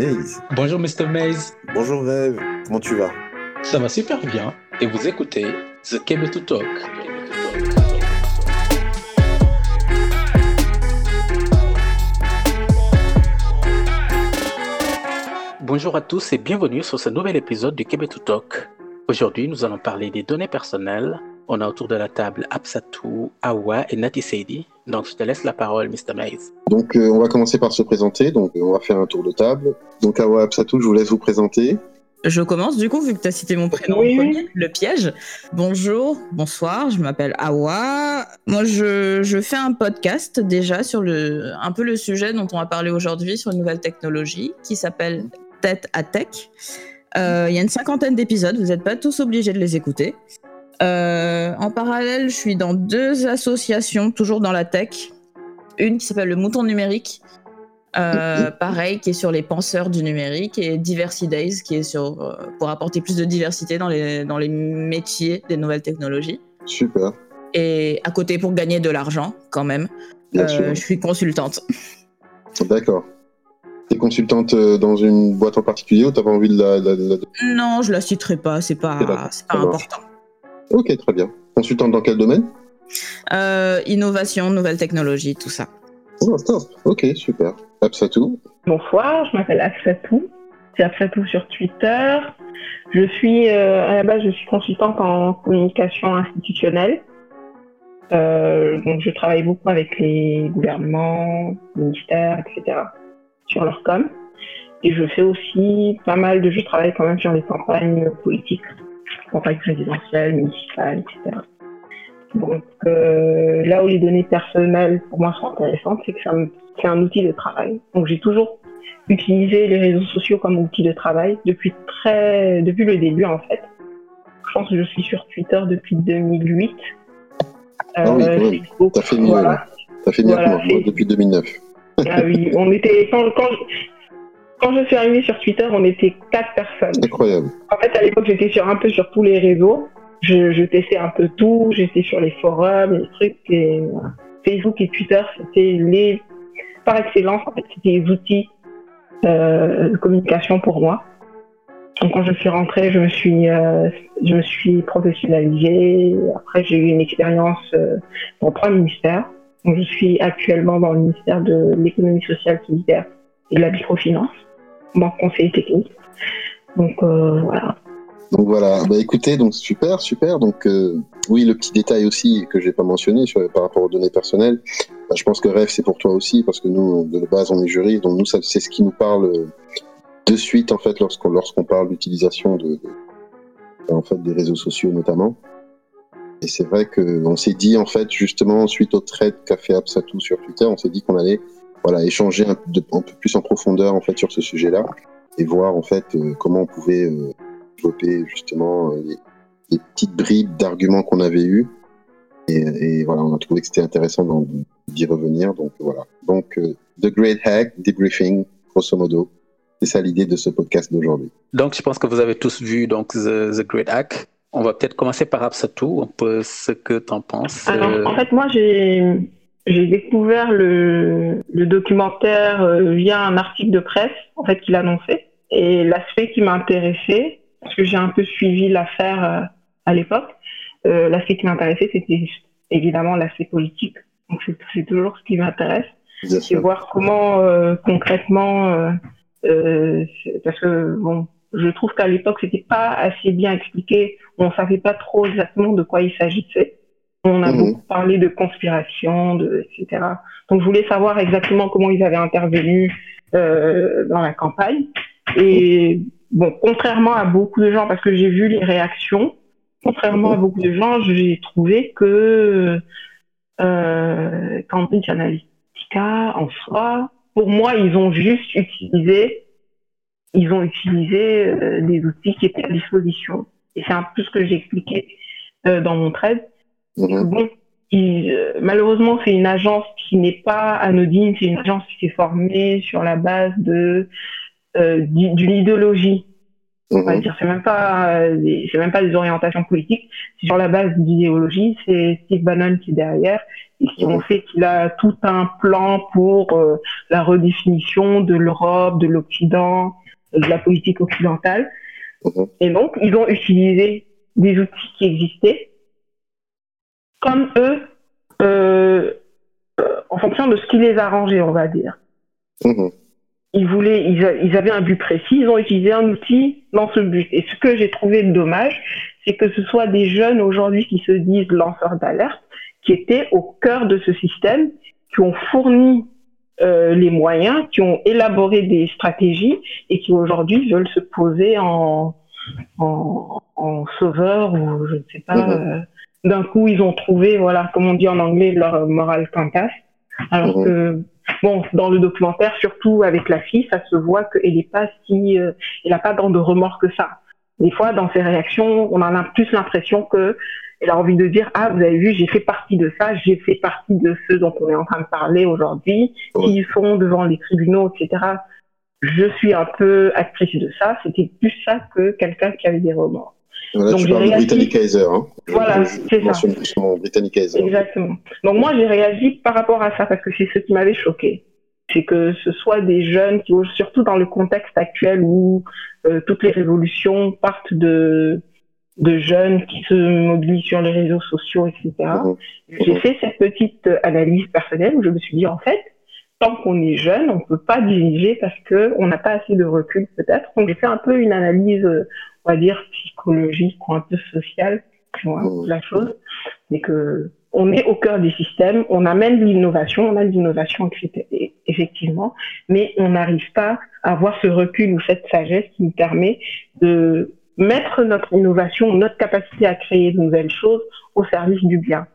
Maze. Bonjour Mr. Maze. Bonjour Rêve, comment tu vas? Ça va super bien. Et vous écoutez The Cable to Talk. Bonjour à tous et bienvenue sur ce nouvel épisode du Québec to Talk. Aujourd'hui, nous allons parler des données personnelles. On a autour de la table Absatou, Awa et Nati Seidi. Donc, je te laisse la parole, Mr. Maze. Donc, euh, on va commencer par se présenter. Donc, on va faire un tour de table. Donc, Awa, Absatou, je vous laisse vous présenter. Je commence du coup, vu que tu as cité mon prénom premier, le piège. Bonjour, bonsoir, je m'appelle Awa. Moi, je, je, fais un podcast déjà sur le, un peu le sujet dont on va parler aujourd'hui sur une nouvelle technologie qui s'appelle tête à tech. Euh, il y a une cinquantaine d'épisodes, vous n'êtes pas tous obligés de les écouter. Euh, en parallèle, je suis dans deux associations, toujours dans la tech. Une qui s'appelle le Mouton Numérique, euh, pareil, qui est sur les penseurs du numérique, et Diversity Days, qui est sur, euh, pour apporter plus de diversité dans les, dans les métiers des nouvelles technologies. Super. Et à côté, pour gagner de l'argent, quand même, je suis consultante. D'accord. T'es consultante dans une boîte en particulier ou t'as pas envie de la, Non, je la citerai pas, c'est pas, pas important. Ok, très bien. Consultante dans quel domaine? Euh, Innovation, nouvelles technologies, tout ça. Oh, top. Ok, super. Absatou? Bonsoir, je m'appelle Absatou. C'est Absatou sur Twitter. Je suis, euh, à la base, je suis consultante en communication institutionnelle. donc, je travaille beaucoup avec les gouvernements, ministères, etc sur leur com. Et je fais aussi pas mal de, je travaille quand même sur les campagnes politiques, campagnes présidentielles, municipales, etc. Donc euh, là où les données personnelles pour moi sont intéressantes, c'est que c'est un, outil de travail. Donc j'ai toujours utilisé les réseaux sociaux comme outil de travail depuis très, depuis le début en fait. Je pense que je suis sur Twitter depuis 2008. ah oui, euh, t'as fait mieux, voilà. as fait mieux moi, depuis 2009. Ah oui, on était quand, quand, je suis arrivée sur Twitter, on était quatre personnes. Incroyable. En fait, à l'époque, j'étais sur un peu sur tous les réseaux. Je, testais un peu tout. J'étais sur les forums, les trucs. Et, Facebook et Twitter, c'était les par excellence. En fait, c'était les outils euh, de communication pour moi. Donc, quand je suis rentrée, je me suis, euh, je me suis professionnalisée. Après, j'ai eu une expérience euh, dans trois ministères je suis actuellement dans le ministère de l'économie sociale, solidaire et de la microfinance, en conseiller technique. Donc euh, voilà. Donc voilà, bah écoutez, donc super, super. Donc euh, oui, le petit détail aussi que j'ai pas mentionné par rapport aux données personnelles, bah, je pense que rêve c'est pour toi aussi parce que nous de base on est juriste, donc nous c'est ce qui nous parle de suite en fait lorsqu'on lorsqu'on parle d'utilisation de, en fait des réseaux sociaux notamment. Et c'est vrai qu'on s'est dit, en fait, justement, suite au trade qu'a fait Absatou sur Twitter, on s'est dit qu'on allait voilà, échanger un, peu plus en profondeur en fait, sur ce sujet-là et voir en fait euh, comment on pouvait euh, développer justement euh, les, petites bribes d'arguments qu'on avait eus. Et, voilà, on a trouvé que c'était intéressant d'y revenir. Donc voilà. Donc, The Great Hack, Debriefing, grosso modo. C'est ça l'idée de ce podcast d'aujourd'hui. Donc, je pense que vous avez tous vu donc, The Great Hack. On va peut-être commencer par Absatou, un peu ce que tu en penses. Alors, euh, en fait, moi, j'ai, découvert le, documentaire euh, via un article de presse, en fait, qu'il annonçait. Et l'aspect qui m'a intéressé, parce que j'ai un peu suivi l'affaire euh, à l'époque, l'aspect qui m'intéressait, c'était évidemment l'aspect politique. Donc, c'est, toujours ce qui m'intéresse. C'est voir comment, concrètement, parce que, bon, je trouve qu'à l'époque, c'était pas assez bien expliqué. On savait pas trop exactement de quoi il s'agissait. On a mhm. beaucoup parlé de conspiration, de, etc. Donc, je voulais savoir exactement comment ils avaient intervenu euh, dans la campagne. Et bon, contrairement à beaucoup de gens, parce que j'ai vu les réactions, contrairement à beaucoup de gens, j'ai trouvé que euh, Cambridge Analytica, en soi, pour moi, ils ont juste utilisé ils ont utilisé euh, des outils qui étaient à disposition. Et c'est un peu ce que j'ai expliqué euh, dans mon trade. Bon, euh, malheureusement, c'est une agence qui n'est pas anodine, c'est une agence qui s'est formée sur la base de d'une idéologie On va mhm. dire, c'est même pas, c'est même pas des orientations politiques. C'est sur la base d'idéologie. C'est Steve Bannon qui est derrière et qui ont mhm. fait qu'il a tout un plan pour euh, la redéfinition de l'Europe, de l'Occident, de la politique occidentale. Mhm. Et donc, ils ont utilisé des outils qui existaient, comme eux, euh, en fonction de ce qui les arrangeait, on va dire ils voulaient, ils, avaient un but précis, ils ont utilisé un outil dans ce but. Et ce que j'ai trouvé dommage, c'est que ce soit des jeunes aujourd'hui qui se disent lanceurs d'alerte, qui étaient au cœur de ce système, qui ont fourni euh, les moyens, qui ont élaboré des stratégies et qui aujourd'hui veulent se poser en, en, en sauveur ou je ne sais pas. Mhm. Euh, d'un coup, ils ont trouvé, voilà, comme on dit en anglais, leur moral compass. Alors que Bon, dans le documentaire, surtout avec la fille, ça se voit qu'elle n'est pas si, euh, elle n'a pas tant de remords que ça. Des fois, dans ses réactions, on a plus l'impression que elle a envie de dire ah vous avez vu j'ai fait partie de ça j'ai fait partie de ceux dont on est en train de parler aujourd'hui. Qui sont devant les tribunaux etc je suis un peu actrice de ça. C'était plus ça que quelqu'un qui avait des remords donc, tu parles réagi... de Kaiser. Hein. Voilà, c'est ça. Kaiser. Exactement. Donc moi, j'ai réagi par rapport à ça parce que c'est ce qui m'avait choqué. C'est que ce soit des jeunes qui, surtout dans le contexte actuel où euh, toutes les révolutions partent de de jeunes qui se mobilisent sur les réseaux sociaux, etc. Mhm. J'ai fait cette petite analyse personnelle où je me suis dit, en fait, tant qu'on est jeune, on ne peut pas diriger parce qu'on n'a pas assez de recul peut-être. Donc j'ai fait un peu une analyse on va dire, psychologique ou un peu sociale, mmh. la chose, c'est que on est au cœur des systèmes, on amène l'innovation, on a l'innovation effectivement, mais on n'arrive pas à avoir ce recul ou cette sagesse qui nous permet de mettre notre innovation, notre capacité à créer de nouvelles choses au service du bien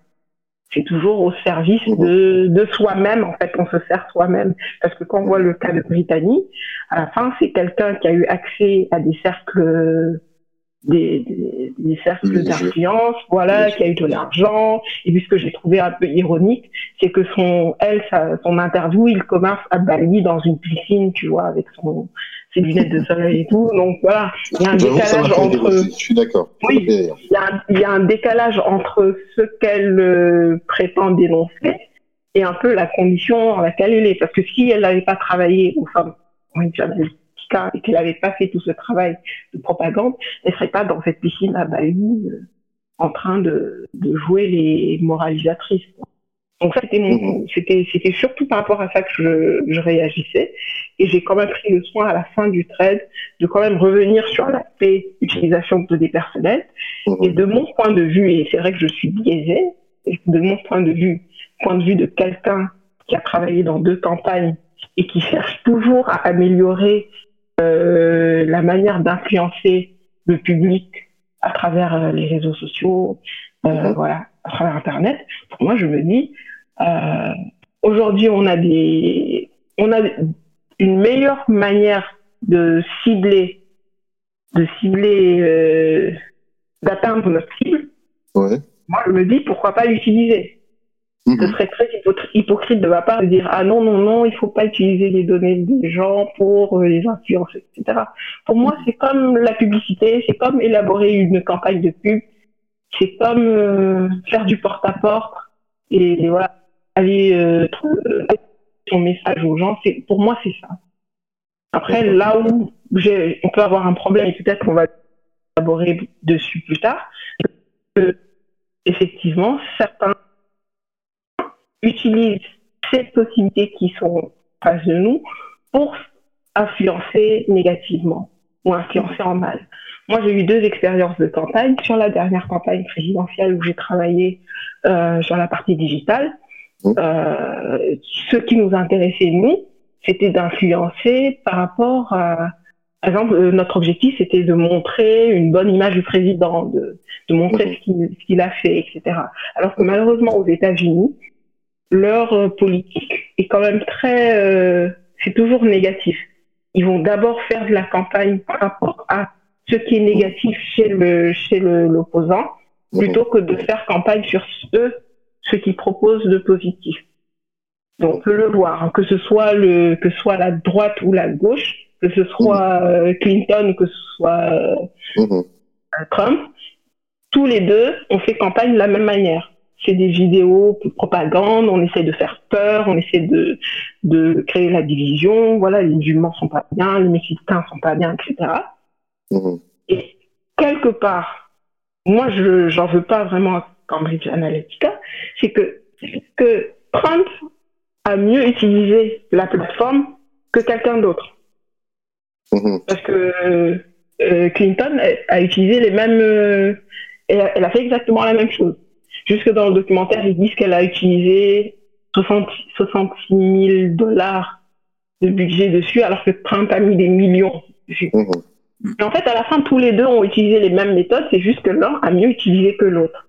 c'est toujours au service de, de soi-même. En fait, on se sert soi-même. Parce que quand on voit le cas de Brittany, à la fin, c'est quelqu'un qui a eu accès à des cercles des, des, cercles d'influence, voilà, qui a eu de l'argent. Et puis ce que j'ai trouvé un peu ironique, c'est que son, elle, sa, son interview, il commence à Bali dans une piscine, tu vois, avec son, ses lunettes de soleil et tout. Donc voilà, il y a un décalage entre. Je suis d'accord. Oui, il y, a, un décalage entre ce qu'elle euh, prétend dénoncer et un peu la condition dans laquelle elle est. Parce que si elle n'avait pas travaillé aux femmes, oui, et qu'elle n'avait pas fait tout ce travail de propagande, elle serait pas dans cette piscine à Bali euh, en train de, de, jouer les moralisatrices. Donc ça, c'était mon, c'était, c'était surtout par rapport à ça que je, je réagissais. Et j'ai quand même pris le soin à la fin du trade de quand même revenir sur l'aspect utilisation de des personnels. Et de mon point de vue, et c'est vrai que je suis biaisée, de mon point de vue, point de vue de quelqu'un qui a travaillé dans deux campagnes et qui cherche toujours à améliorer euh, la manière d'influencer le public à travers euh, les réseaux sociaux, euh, mhm. voilà, à travers Internet. Pour moi, je me dis, euh, aujourd'hui, on a des, on a une meilleure manière de cibler, de cibler, euh, d'atteindre notre cible. Ouais. Moi, je me dis, pourquoi pas l'utiliser? Ce mhm. serait très hypocrite de ma part de dire ah non non non il faut pas utiliser les données des gens pour euh, les influencer etc. Pour moi c'est comme la publicité, c'est comme élaborer une campagne de pub, c'est comme euh, faire du porte-à-porte et, voilà aller euh, son message aux gens. C'est pour moi c'est ça. Après là où on peut avoir un problème et peut-être qu'on va élaborer dessus plus tard, effectivement certains utilise ces possibilités qui sont face de nous pour influencer négativement ou influencer en mal. Moi, j'ai eu deux expériences de campagne. Sur la dernière campagne présidentielle où j'ai travaillé euh, sur la partie digitale, mmh. euh, ce qui nous intéressait, nous, c'était d'influencer par rapport à, par exemple, euh, notre objectif, c'était de montrer une bonne image du président, de, de montrer mmh. ce qu'il a fait, etc. Alors que malheureusement, aux États-Unis, leur euh, politique est quand même très, euh, c'est toujours négatif. Ils vont d'abord faire de la campagne par rapport à ce qui est négatif chez le chez l'opposant, plutôt que de faire campagne sur eux, ce qu'ils proposent de positif. Donc on peut le voir, hein, que ce soit le que ce soit la droite ou la gauche, que ce soit euh, Clinton que ce soit mhm. Trump, tous les deux ont fait campagne de la même manière. C'est des vidéos de propagande, on essaie de faire peur, on essaie de, de créer la division, voilà, les musulmans sont pas bien, les mexicains sont pas bien, etc. Mhm. Et quelque part, moi, je j'en veux pas vraiment à Cambridge Analytica, c'est que, que Trump a mieux utilisé la plateforme que quelqu'un d'autre. Mhm. Parce que euh, Clinton a, utilisé les mêmes... Euh, elle, a fait exactement la même chose. Jusque dans le documentaire, ils disent qu'elle a utilisé 60, 66 000 dollars de budget dessus, alors que Trump a mis des millions dessus. Mhm. Et en fait, à la fin, tous les deux ont utilisé les mêmes méthodes, c'est juste que l'un a mieux utilisé que l'autre.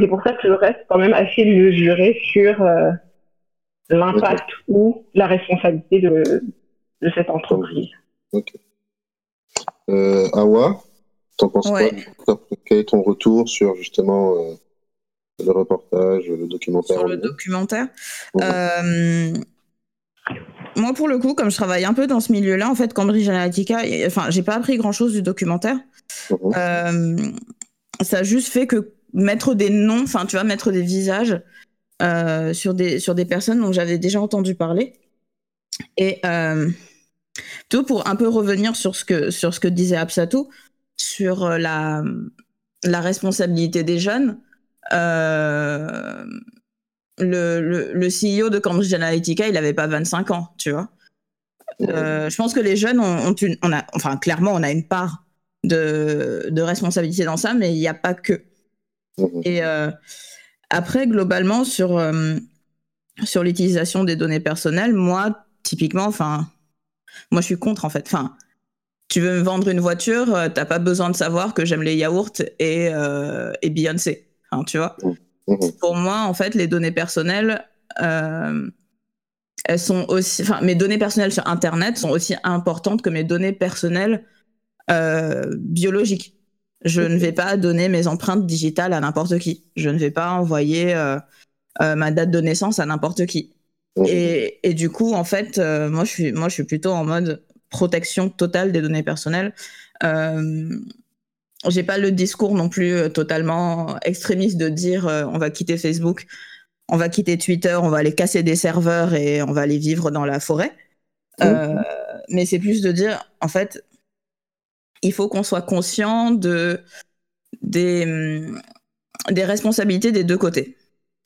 C'est pour ça que je reste quand même assez mesuré sur euh, l'impact ou la responsabilité de, de cette entreprise. Ok. Euh, Awa, t'en penses quoi? Quel est ton retour sur justement euh, le reportage, le documentaire Sur le documentaire? Euh, Moi, pour le coup, comme je travaille un peu dans ce milieu-là, en fait, Cambridge Analytica, enfin, j'ai pas appris grand-chose du documentaire. Mhm. Euh, ça a juste fait que mettre des noms, enfin, tu vois, mettre des visages sur, des, sur des personnes dont j'avais déjà entendu parler. Et tout pour un peu revenir sur ce que, sur ce que disait Absatou, sur euh, la, la responsabilité des jeunes. Euh, le, le, le, CEO de Cambridge Analytica, il n'avait pas 25 ans, tu vois. Euh, je pense que les jeunes ont, une, on a, enfin clairement, on a une part de, de responsabilité dans ça, mais il n'y a pas que. Et après, globalement, sur, sur l'utilisation des données personnelles, moi, typiquement, enfin, moi, je suis contre, en fait. Enfin, tu veux me vendre une voiture, euh, t'as pas besoin de savoir que j'aime les yaourts et, euh, et Beyoncé. Hein, tu vois mmh. Mmh. Pour moi, en fait, les données personnelles, euh, elles sont aussi. Enfin, mes données personnelles sur Internet sont aussi importantes que mes données personnelles biologiques. Je ne vais pas donner mes empreintes digitales à n'importe qui. Je ne vais pas envoyer ma date de naissance à n'importe qui. Et, et, du coup, en fait, euh, moi, je suis, moi, je suis plutôt en mode protection totale des données personnelles. Euh, j'ai pas le discours non plus euh, totalement extrémiste de dire euh, on va quitter Facebook, on va quitter Twitter, on va aller casser des serveurs et on va aller vivre dans la forêt. mais c'est plus de dire, en fait, il faut qu'on soit conscient de, des, des responsabilités des deux côtés.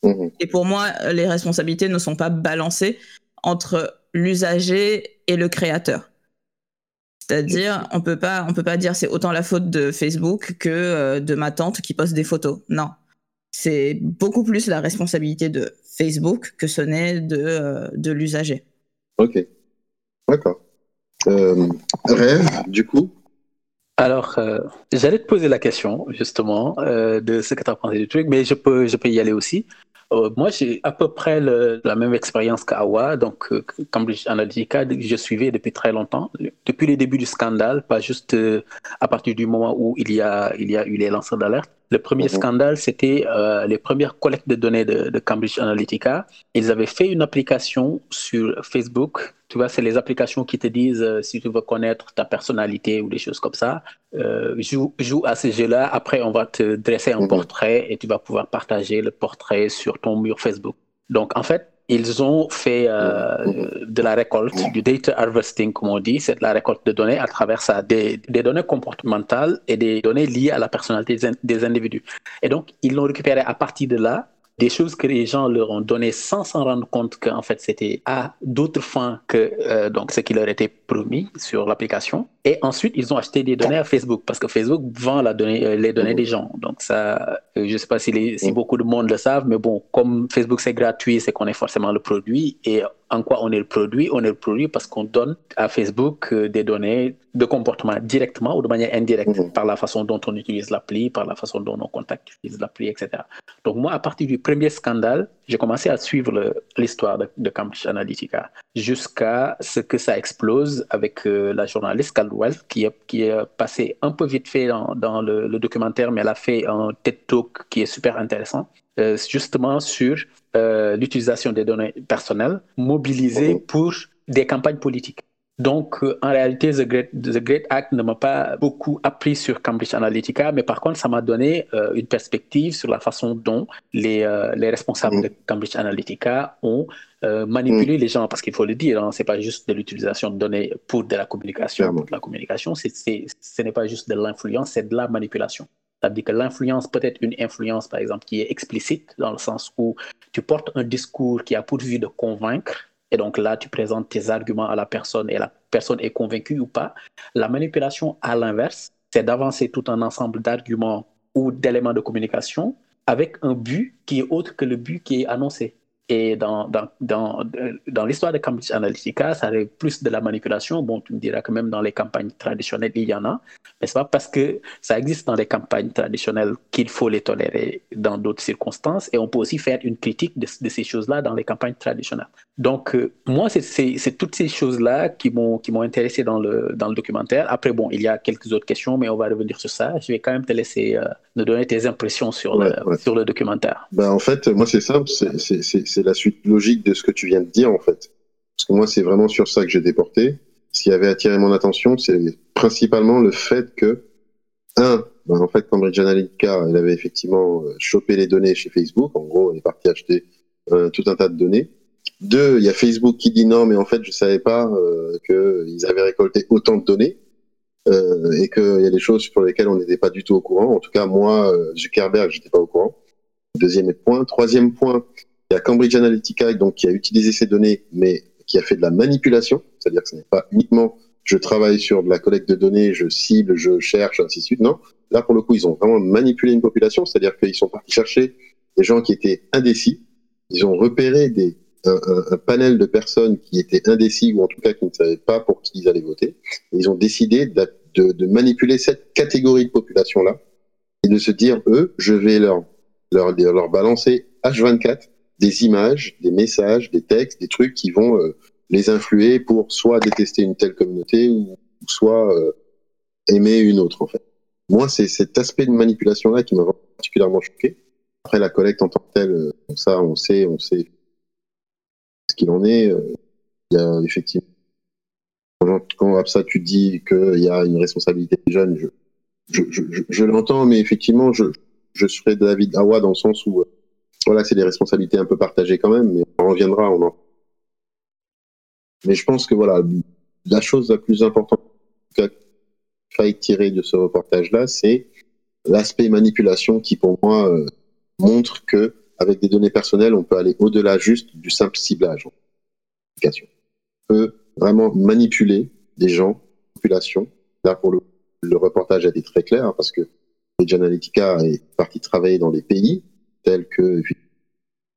Mhm. Et pour moi, les responsabilités ne sont pas balancées entre l'usager et le créateur. C'est-à-dire, on peut pas, on peut pas dire c'est autant la faute de Facebook que euh, de ma tante qui poste des photos. Non, c'est beaucoup plus la responsabilité de Facebook que ce n'est de, euh, de l'usager. Ok, d'accord. Euh, rêve, du coup, alors, j'allais te poser la question, justement, de ce que tu as pensé du truc, mais je peux, je peux y aller aussi. Euh, moi, j'ai à peu près la même expérience qu'Awa. Donc, euh, Cambridge Analytica, je suivais depuis très longtemps, depuis les débuts du scandale, pas juste euh, à partir du moment où il y a, il y a eu les lanceurs d'alerte. Le premier mhm. scandale, c'était les premières collectes de données de, de, Cambridge Analytica. Ils avaient fait une application sur Facebook tu vois, c'est les applications qui te disent euh, si tu veux connaître ta personnalité ou des choses comme ça. Euh, joue, joue, à ce jeu-là. Après, on va te dresser un mhm. portrait et tu vas pouvoir partager le portrait sur ton mur Facebook. Donc, en fait, ils ont fait euh, de la récolte, du data harvesting, comme on dit, c'est de la récolte de données à travers ça, des, des, données comportementales et des données liées à la personnalité des individus. Et donc, ils l'ont récupéré à partir de là des choses que les gens leur ont données sans s'en rendre compte qu'en fait c'était à d'autres fins que euh, donc ce qui leur était promis sur l'application. Et ensuite, ils ont acheté des données à Facebook parce que Facebook vend la donnée, euh, les données des gens. Donc ça, euh, je ne sais pas si, si beaucoup de monde le savent, mais bon, comme Facebook c'est gratuit, c'est qu'on est forcément le produit. Et en quoi on est le produit? On est le produit parce qu'on donne à Facebook des données de comportement directement ou de manière indirecte mhm. par la façon dont on utilise l'appli, par la façon dont nos contacts utilisent l'appli, etc. Donc moi, à partir du premier scandale, j'ai commencé à suivre l'histoire de, de, Cambridge Analytica jusqu'à ce que ça explose avec euh, la journaliste Cal Wells qui est, qui est passée un peu vite fait dans, dans le, documentaire, mais elle a fait un TED Talk qui est super intéressant, euh, justement sur euh, l'utilisation des données personnelles mobilisées mhm. pour des campagnes politiques. Donc, euh, en réalité, The Great, The Great Hack ne m'a pas beaucoup appris sur Cambridge Analytica, mais par contre, ça m'a donné euh, une perspective sur la façon dont les, euh, les responsables mm. de Cambridge Analytica ont manipulé mm. les gens, parce qu'il faut le dire, hein, c'est pas juste de l'utilisation de données pour de la communication. Pour de la communication, ce n'est pas juste de l'influence, c'est de la manipulation. C'est-à-dire que l'influence peut être une influence, par exemple, qui est explicite, dans le sens où tu portes un discours qui a pour but de convaincre, et donc là, tu présentes tes arguments à la personne et la personne est convaincue ou pas. La manipulation, à l'inverse, c'est d'avancer tout un ensemble d'arguments ou d'éléments de communication avec un but qui est autre que le but qui est annoncé. Et dans, dans, dans, dans l'histoire de Cambridge Analytica, ça arrive plus de la manipulation. Bon, tu me diras que même dans les campagnes traditionnelles, il y en a. Mais ce n'est pas? Parce que ça existe dans les campagnes traditionnelles qu'il faut les tolérer dans d'autres circonstances. Et on peut aussi faire une critique de, de ces choses-là dans les campagnes traditionnelles. Donc, euh, moi, c'est toutes ces choses-là qui m'ont intéressé dans le, dans le documentaire. Après, bon, il y a quelques autres questions, mais on va revenir sur ça. Je vais quand même te laisser euh, nous donner tes impressions sur, le, sur le documentaire. Ben, en fait, moi, c'est simple. C'est c'est la suite logique de ce que tu viens de dire, en fait. Parce que moi, c'est vraiment sur ça que j'ai déporté. Ce qui avait attiré mon attention, c'est principalement le fait que, un, ben, en fait, Cambridge Analytica, elle avait effectivement euh, chopé les données chez Facebook. En gros, elle est partie acheter euh, tout un tas de données. Deux, il y a Facebook qui dit non, mais en fait, je savais pas euh, qu'ils avaient récolté autant de données et qu'il y a des choses pour lesquelles on n'était pas du tout au courant. En tout cas, moi, Zuckerberg, j'étais pas au courant. Deuxième point. Troisième point, il y a Cambridge Analytica donc, qui a utilisé ces données, mais qui a fait de la manipulation. C'est-à-dire que ce n'est pas uniquement je travaille sur de la collecte de données, je cible, je cherche, ainsi de suite. Non. Là, pour le coup, ils ont vraiment manipulé une population. C'est-à-dire qu'ils sont partis chercher des gens qui étaient indécis. Ils ont repéré des, un, un, panel de personnes qui étaient indécis ou en tout cas qui ne savaient pas pour qui ils allaient voter. Ils ont décidé de, manipuler cette catégorie de population-là et de se dire, eux, je vais leur balancer H24 des images, des messages, des textes, des trucs qui vont euh, les influer pour soit détester une telle communauté ou, soit euh, aimer une autre en fait. Moi, c'est cet aspect de manipulation-là qui m'a particulièrement choqué. Après la collecte en tant que telle, euh, ça, on sait, on sait ce qu'il en est. Il y a effectivement quand ça tu dis qu'il y a une responsabilité des jeunes, je, je, je, je l'entends, mais effectivement, je, je serais David Awa dans le sens où voilà, c'est des responsabilités un peu partagées quand même, mais on reviendra. On en... Mais je pense que voilà, la chose la plus importante qu'il faille tirer de ce reportage-là, c'est l'aspect manipulation qui, pour moi, euh, montre que avec des données personnelles, on peut aller au-delà juste du simple ciblage. On peut vraiment manipuler des gens, population. Là, pour le, le reportage a été très clair hein, parce que Edge Analytica est parti travailler dans des pays tels que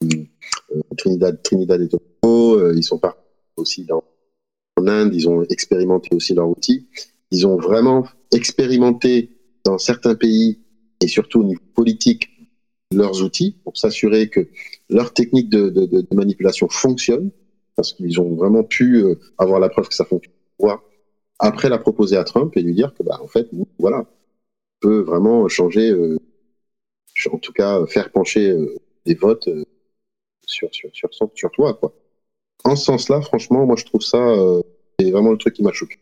euh, Trinidad, et Tobago. Euh, ils sont partis aussi en Inde. Ils ont expérimenté aussi leurs outils. Ils ont vraiment expérimenté dans certains pays et surtout au niveau politique leurs outils pour s'assurer que leur technique de, manipulation fonctionne parce qu'ils ont vraiment pu euh, avoir la preuve que ça fonctionne. Après la proposer à Trump et lui dire que bah en fait voilà on peut vraiment changer en tout cas faire pencher euh, des votes euh, sur, sur, sur, toi. Quoi. En ce sens-là, franchement, moi je trouve ça euh, c'est vraiment le truc qui m'a choqué.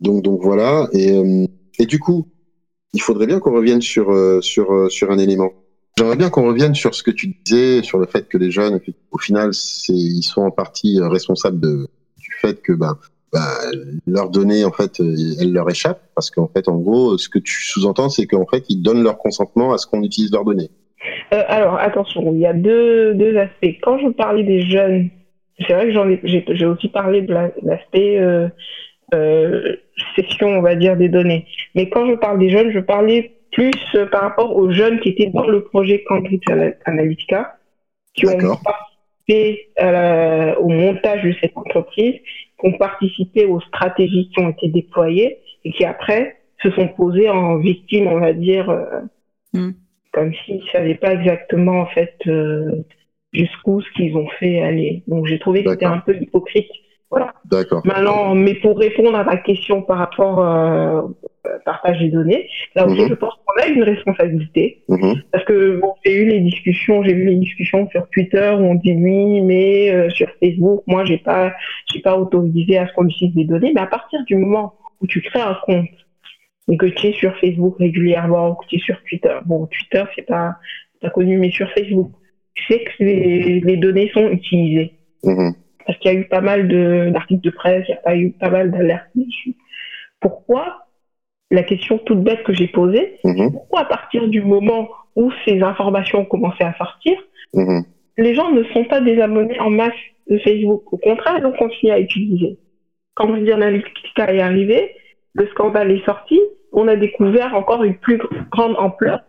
Donc, donc voilà. Et, et du coup, il faudrait bien qu'on revienne sur, sur, sur un élément. J'aimerais bien qu'on revienne sur ce que tu disais, sur le fait que les jeunes, au final, ils sont en partie responsables du fait que ben, bah, leurs données, en fait, euh, elles leur échappent parce qu'en fait, en gros, ce que tu sous-entends, c'est qu'en fait, ils donnent leur consentement à ce qu'on utilise leurs données. Euh, alors, attention, il y a deux, deux aspects. Quand je parlais des jeunes, c'est vrai que j'en ai, j'ai, aussi parlé de l'aspect euh, euh, session, on va dire, des données. Mais quand je parle des jeunes, je parlais plus euh, par rapport aux jeunes qui étaient dans le projet Cambridge Analytica, qui ont participé au montage de cette entreprise qui ont participé aux stratégies qui ont été déployées et qui après se sont posés en victimes, on va dire, euh, mm. comme s'ils ne savaient pas exactement en fait euh, jusqu'où ce qu'ils ont fait aller. Donc j'ai trouvé que c'était un peu hypocrite. Voilà. D'accord. Maintenant, mais pour répondre à ta question par rapport euh, au partage des données, là aussi mm-hmm. je pense qu'on a une responsabilité. Mhm. Parce que bon, j'ai eu les discussions, j'ai vu les discussions sur Twitter où on dit oui, mais euh, sur Facebook, moi j'ai pas, j'ai pas autorisé à ce qu'on utilise des données. Mais à partir du moment où tu crées un compte et que tu es sur Facebook régulièrement, que tu es sur Twitter, bon Twitter c'est pas, pas connu, mais sur Facebook, tu sais que les, les données sont utilisées. Mhm. Parce qu'il y a eu pas mal d'articles de, presse, il y a pas eu pas mal d'alertes dessus. Pourquoi la question toute bête que j'ai posée, Mhm. pourquoi à partir du moment où ces informations ont commencé à sortir, Mhm. les gens ne sont pas désabonnés en masse de Facebook? Au contraire, ils ont continué à utiliser. Quand Cambridge Analytica est arrivé, le scandale est sorti, on a découvert encore une plus grande ampleur.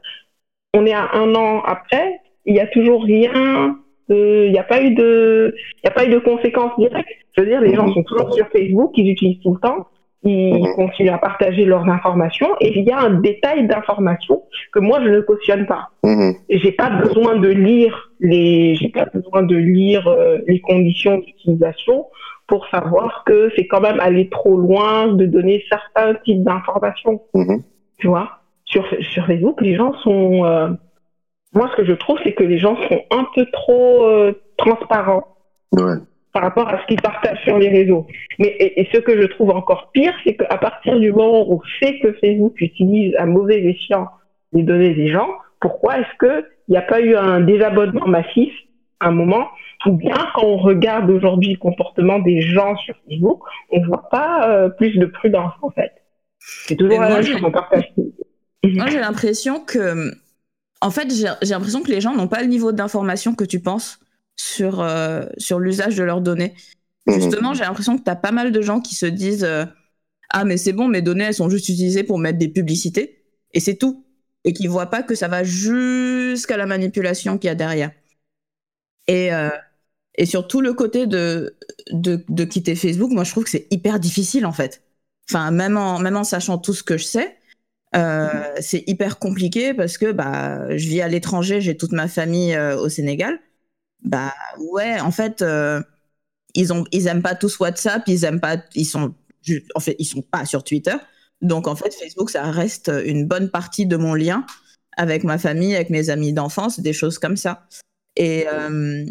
On est à un an après, il n'y a toujours rien, il n'y a pas eu de, il a pas eu de conséquences directes. Je veux dire, les gens sont toujours sur Facebook, ils utilisent tout le temps, ils Mhm. continuent à partager leurs informations, et il y a un détail d'informations que moi je ne cautionne pas Mhm. j'ai pas besoin de lire les j'ai pas besoin de lire euh, les conditions d'utilisation pour savoir que c'est quand même aller trop loin de donner certains types d'informations Mhm. tu vois? Sur sur Facebook les gens sont euh, moi ce que je trouve c'est que les gens sont un peu trop euh, transparents Ouais. par rapport à ce qu'ils partagent sur les réseaux. Mais et, et ce que je trouve encore pire, c'est qu'à partir du moment où on sait que Facebook utilise à mauvais escient les données des gens, pourquoi est-ce que il n'y a pas eu un désabonnement massif à un moment ou bien quand on regarde aujourd'hui le comportement des gens sur Facebook, on voit pas euh, plus de prudence en fait. C'est toujours la même chose, on partage. Moi, j'ai l'impression que. En fait, j'ai l'impression que les gens n'ont pas le niveau d'information que tu penses sur, euh, sur l'usage de leurs données. Mhm. Justement, j'ai l'impression que tu as pas mal de gens qui se disent euh, Ah, mais c'est bon, mes données, elles sont juste utilisées pour mettre des publicités, et c'est tout. Et qui voient pas que ça va jusqu'à la manipulation qu'il y a derrière. Et, euh, et sur tout le côté de, de, de quitter Facebook, moi, je trouve que c'est hyper difficile, en fait. Enfin, même en, même en sachant tout ce que je sais, euh, c'est hyper compliqué parce que bah, je vis à l'étranger, j'ai toute ma famille euh, au Sénégal. Bah ouais, en fait, euh, ils ont, ils aiment pas tous WhatsApp, ils aiment pas, ils sont, en fait, ils sont pas sur Twitter. Donc en fait, Facebook, ça reste une bonne partie de mon lien avec ma famille, avec mes amis d'enfance, des choses comme ça. Et euh,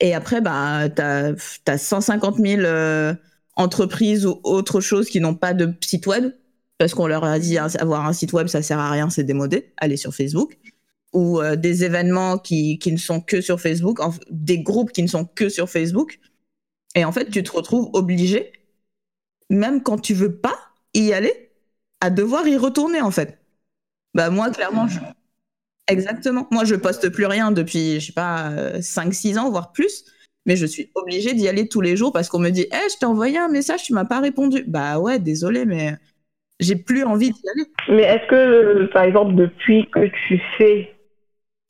et après, bah, t'as as 150 000 euh, entreprises ou autre chose qui n'ont pas de site web parce qu'on leur a dit hein, avoir un site web ça sert à rien, c'est démodé, allez sur Facebook ou euh, des événements qui, qui ne sont que sur Facebook, des groupes qui ne sont que sur Facebook. Et en fait, tu te retrouves obligé, même quand tu veux pas y aller, à devoir y retourner en fait. Bah moi, clairement, je... exactement. Moi, je poste plus rien depuis, je sais pas, 5-6 ans, voire plus. Mais je suis obligée d'y aller tous les jours parce qu'on me dit, Eh, je t'ai envoyé un message, tu m'as pas répondu. Bah ouais, désolé, mais j'ai plus envie d'y aller. Mais est-ce que, euh, par exemple, depuis que tu sais,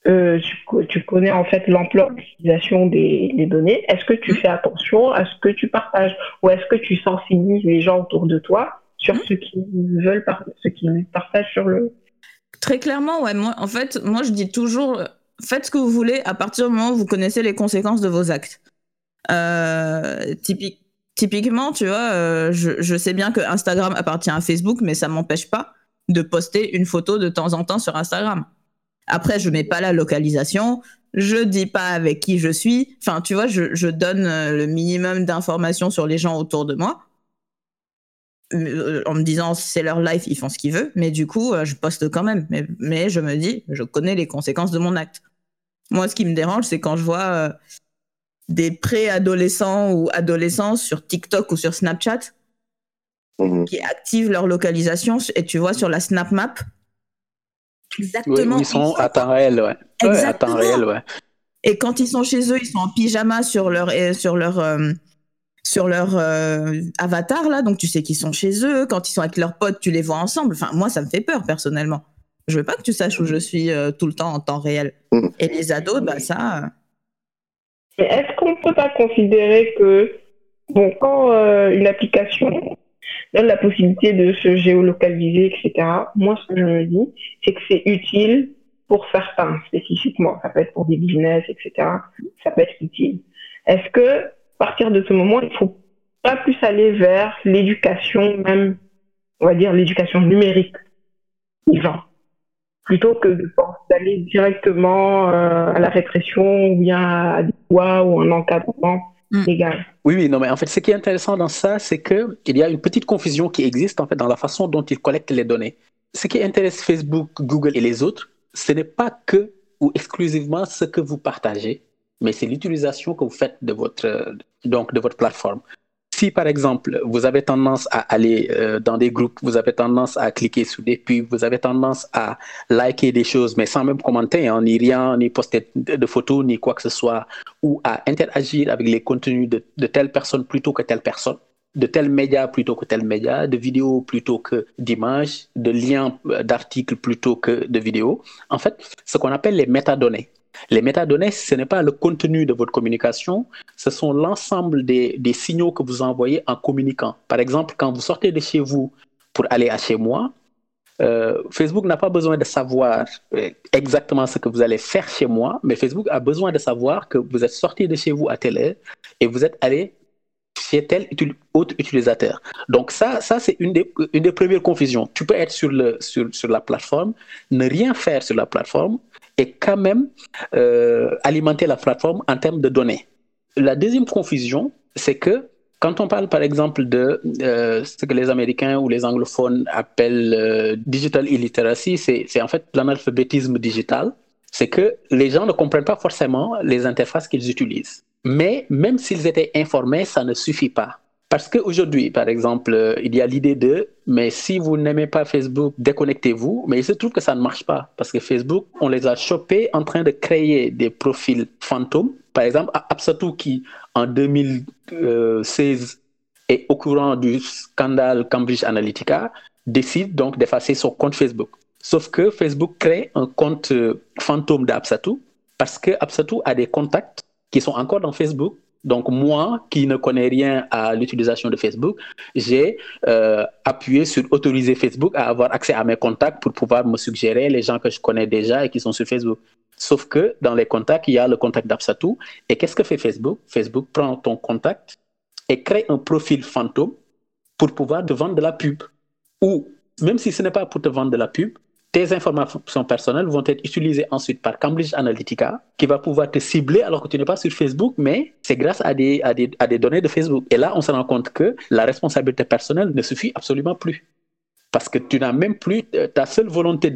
euh, tu, co- tu connais en fait l'ampleur de l'utilisation des, des données, est-ce que tu fais attention à ce que tu partages ou est-ce que tu sensibilises les gens autour de toi sur ce qu'ils veulent, ce qu'ils partagent sur le. Très clairement, ouais. Moi, en fait, moi, je dis toujours, euh, faites ce que vous voulez à partir du moment où vous connaissez les conséquences de vos actes. Euh, typique, typiquement, tu vois, euh, je, sais bien que Instagram appartient à Facebook, mais ça m'empêche pas de poster une photo de temps en temps sur Instagram. Après, je mets pas la localisation, je dis pas avec qui je suis. Enfin, tu vois, je, donne euh, le minimum d'informations sur les gens autour de moi. Euh, en me disant c'est leur life, ils font ce qu'ils veulent, mais du coup, je poste quand même. Mais, je me dis, je connais les conséquences de mon acte. Moi, ce qui me dérange, c'est quand je vois des préadolescents ou adolescents sur TikTok ou sur Snapchat Mhm. qui activent leur localisation et tu vois sur la Snap Map Oui, exactement ils sont à temps réel, ouais. Ouais, à temps Exactement. réel, ouais. Et quand ils sont chez eux, ils sont en pyjama sur leur euh, sur leur euh, sur leur euh, avatar là, donc tu sais qu'ils sont chez eux. Quand ils sont avec leurs potes, tu les vois ensemble. Enfin, moi, ça me fait peur personnellement. Je veux pas que tu saches où je suis euh, tout le temps en temps réel. Mhm. Et les ados, bah ça. Mais est-ce qu'on ne peut pas considérer que, bon, quand euh, une application donne la possibilité de se géolocaliser, etc., moi, ce que je me dis, c'est que c'est utile pour certains spécifiquement. Ça peut être pour des business, etc. Ça peut être utile. Est-ce que, à partir de ce moment, il faut pas plus aller vers l'éducation, même, on va dire l'éducation numérique des gens? Plutôt que d'aller directement euh, à la répression ou bien à des lois ou un encadrement mm. légal. Oui, oui, non, mais en fait, ce qui est intéressant dans ça, c'est qu'il y a une petite confusion qui existe en fait dans la façon dont ils collectent les données. Ce qui intéresse Facebook, Google et les autres, ce n'est pas que ou exclusivement ce que vous partagez, mais c'est l'utilisation que vous faites de votre, donc de votre plateforme. Si par exemple vous avez tendance à aller euh, dans des groupes, vous avez tendance à cliquer sur des pubs, vous avez tendance à liker des choses, mais sans même commenter, hein, ni rien, ni poster de, photos, ni quoi que ce soit, ou à interagir avec les contenus de, de telle personne plutôt que telle personne, de tel média plutôt que tel média, de vidéos plutôt que d'images, de liens euh, d'articles plutôt que de vidéos. En fait, ce qu'on appelle les métadonnées. Les métadonnées, ce n'est pas le contenu de votre communication, ce sont l'ensemble des, signaux que vous envoyez en communiquant. Par exemple, quand vous sortez de chez vous pour aller à chez moi, euh, Facebook n'a pas besoin de savoir euh, exactement ce que vous allez faire chez moi, mais Facebook a besoin de savoir que vous êtes sorti de chez vous à telle heure et vous êtes allé chez tel autre utilisateur. Donc ça, ça c'est une des, premières confusions. Tu peux être sur la plateforme, ne rien faire sur la plateforme, et quand même euh, alimenter la plateforme en termes de données. La deuxième confusion, c'est que quand on parle par exemple de euh, ce que les Américains ou les anglophones appellent euh, digital illiteracy, c'est en fait l'analphabétisme digital. C'est que les gens ne comprennent pas forcément les interfaces qu'ils utilisent. Mais même s'ils étaient informés, ça ne suffit pas. Parce qu'aujourd'hui, par exemple, euh, il y a l'idée de, mais si vous n'aimez pas Facebook, déconnectez-vous. Mais il se trouve que ça ne marche pas. Parce que Facebook, on les a chopés en train de créer des profils fantômes. Par exemple, Absatou qui, en 2016, est au courant du scandale Cambridge Analytica, décide donc d'effacer son compte Facebook. Sauf que Facebook crée un compte euh, fantôme d'Absatou parce que Absatou a des contacts qui sont encore dans Facebook donc moi, qui ne connais rien à l'utilisation de Facebook, j'ai euh, appuyé sur autoriser Facebook à avoir accès à mes contacts pour pouvoir me suggérer les gens que je connais déjà et qui sont sur Facebook. Sauf que dans les contacts, il y a le contact d'Absatou. Et qu'est-ce que fait Facebook? Facebook prend ton contact et crée un profil fantôme pour pouvoir te vendre de la pub. Ou même si ce n'est pas pour te vendre de la pub, tes informations personnelles vont être utilisées ensuite par Cambridge Analytica, qui va pouvoir te cibler alors que tu n'es pas sur Facebook, mais c'est grâce à des, à, des, à des données de Facebook. Et là, on se rend compte que la responsabilité personnelle ne suffit absolument plus parce que tu n'as même plus, euh, ta seule volonté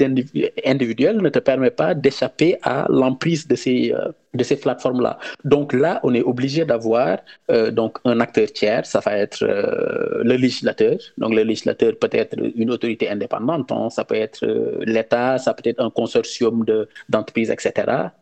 individuelle ne te permet pas d'échapper à l'emprise de ces, euh, de ces plateformes-là. Donc là, on est obligé d'avoir euh, donc un acteur tiers, ça va être le législateur. Donc le législateur peut être une autorité indépendante, hein. ça peut être l'État, ça peut être un consortium d'entreprises, etc.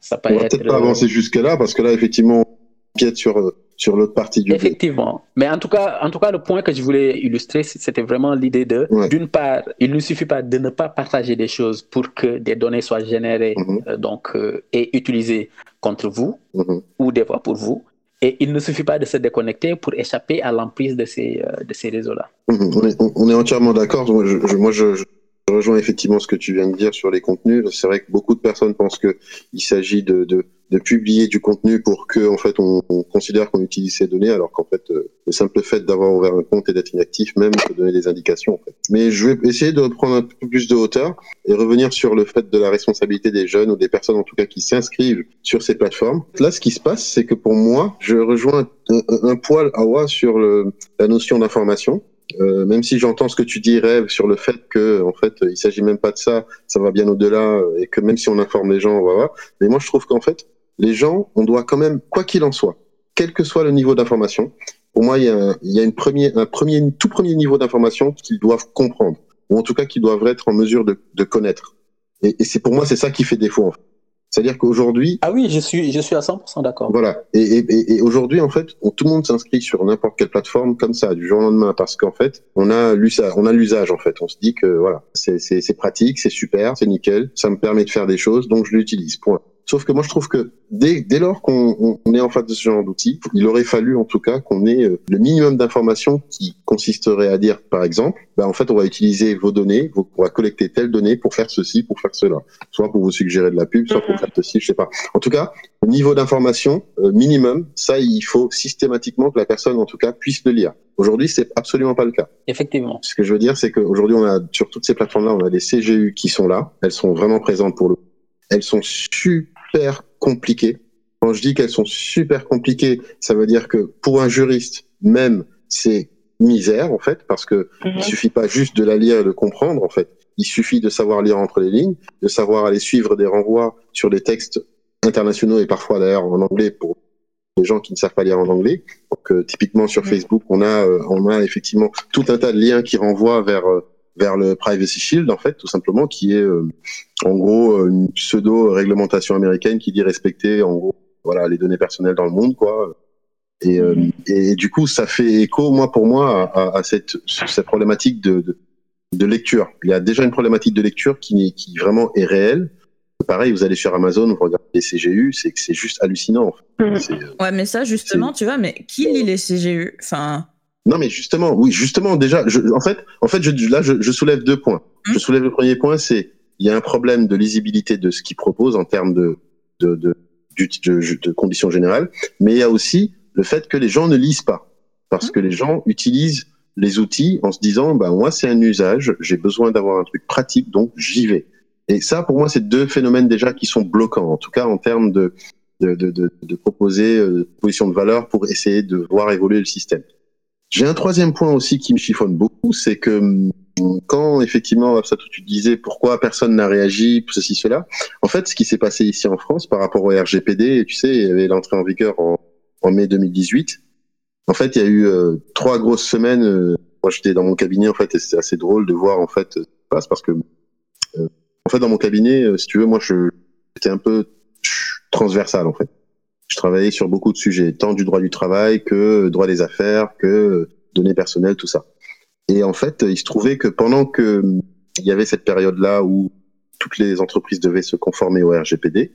Ça peut on va peut-être pas avancer jusque-là, parce que là, effectivement, on piète sur sur l'autre partie du Effectivement. Mais en tout, cas, en tout cas, le point que je voulais illustrer, c'était vraiment l'idée de, d'une part, il ne suffit pas de ne pas partager des choses pour que des données soient générées mhm. euh, donc, euh, et utilisées contre vous mhm. ou des fois pour vous. Et il ne suffit pas de se déconnecter pour échapper à l'emprise de ces, euh, de ces réseaux-là. Mhm. on, est, entièrement d'accord. Moi, je, moi je, rejoins effectivement ce que tu viens de dire sur les contenus. C'est vrai que beaucoup de personnes pensent qu'il s'agit de, de de publier du contenu pour que en fait on, considère qu'on utilise ces données alors qu'en fait euh, le simple fait d'avoir ouvert un compte et d'être inactif même peut donner des indications en fait. Mais je vais essayer de reprendre un peu plus de hauteur et revenir sur le fait de la responsabilité des jeunes ou des personnes en tout cas qui s'inscrivent sur ces plateformes. Là ce qui se passe c'est que pour moi je rejoins un, un poil à sur le, la notion d'information. Euh, même si j'entends ce que tu dis, Rêve, sur le fait que, en fait, il s'agit même pas de ça, ça va bien au-delà, et que même si on informe les gens, on va voir. Mais moi, je trouve qu'en fait, les gens, on doit quand même, quoi qu'il en soit, quel que soit le niveau d'information, pour moi, il y a, un, une premier, un premier, tout premier niveau d'information qu'ils doivent comprendre, ou en tout cas qu'ils doivent être en mesure de, de connaître. Et, et c'est pour moi, c'est ça qui fait défaut. En fait. C'est-à-dire qu'aujourd'hui. Ah oui, je suis, je suis à 100% d'accord. Voilà. Et, et, et aujourd'hui, en fait, tout le monde s'inscrit sur n'importe quelle plateforme comme ça, du jour au lendemain, parce qu'en fait, on a l'usage, on a l'usage, en fait. On se dit que voilà, c'est pratique, c'est super, c'est nickel, ça me permet de faire des choses, donc je l'utilise. Point. Sauf que moi, je trouve que dès, dès lors qu'on est en face de ce genre d'outils, il aurait fallu en tout cas qu'on ait euh, le minimum d'informations qui consisterait à dire, par exemple, bah, en fait, on va utiliser vos données, on va collecter telles données pour faire ceci, pour faire cela, soit pour vous suggérer de la pub, soit pour mhm. faire ceci, je sais pas. En tout cas, au niveau d'information euh, minimum, ça, il faut systématiquement que la personne, en tout cas, puisse le lire. Aujourd'hui, c'est absolument pas le cas. Effectivement. Ce que je veux dire, c'est qu'aujourd'hui, on a sur toutes ces plateformes-là, on a des CGU qui sont là. Elles sont vraiment présentes pour le. Elles sont super compliquées. Quand je dis qu'elles sont super compliquées, ça veut dire que pour un juriste, même, c'est misère en fait, parce que il mhm. suffit pas juste de la lire et de comprendre en fait. Il suffit de savoir lire entre les lignes, de savoir aller suivre des renvois sur des textes internationaux et parfois d'ailleurs en anglais pour les gens qui ne savent pas lire en anglais. Donc, euh, typiquement sur mm. Facebook, on a, euh, on a effectivement tout un tas de liens qui renvoient vers euh, vers le Privacy Shield, en fait, tout simplement, qui est en gros une pseudo réglementation américaine qui dit respecter en gros voilà les données personnelles dans le monde, quoi. Et, mm. et du coup, ça fait écho, moi, pour moi, à, à cette, cette problématique de, de, de, lecture. Il y a déjà une problématique de lecture qui, qui vraiment est réelle, pareil, vous allez sur Amazon, vous regardez les CGU, c'est c'est juste hallucinant. Mhm. Euh, ouais, mais ça, justement, tu vois, mais qui lit les CGU Enfin. Non, mais justement, oui, justement, déjà, en fait, en fait, je, là, je, soulève deux points. Mhm. Je soulève le premier point, c'est il y a un problème de lisibilité de ce qu'ils proposent en termes de de, de, de, conditions générales, mais il y a aussi le fait que les gens ne lisent pas, parce mhm. que les gens utilisent les outils en se disant, bah moi, c'est un usage, j'ai besoin d'avoir un truc pratique, donc j'y vais. Et ça, pour moi, c'est deux phénomènes déjà qui sont bloquants, en tout cas en termes de, de, de, de, de proposer euh, position de valeur pour essayer de voir évoluer le système. J'ai un troisième point aussi qui me chiffonne beaucoup, c'est que hum, quand effectivement, ça tu disais pourquoi personne n'a réagi, ceci, cela. En fait, ce qui s'est passé ici en France par rapport au RGPD, tu sais, il y avait l'entrée en vigueur en, en, mai 2018. En fait, il y a eu euh, trois grosses semaines. Euh, moi, j'étais dans mon cabinet en fait, et c'était assez drôle de voir en fait ce qui se passe parce que euh, en fait, dans mon cabinet, euh, si tu veux, moi, j'étais un peu transversal en fait. Travaillais sur beaucoup de sujets, tant du droit du travail que droit des affaires, que données personnelles, tout ça. Et en fait, il se trouvait que pendant que il y avait cette période-là où toutes les entreprises devaient se conformer au RGPD,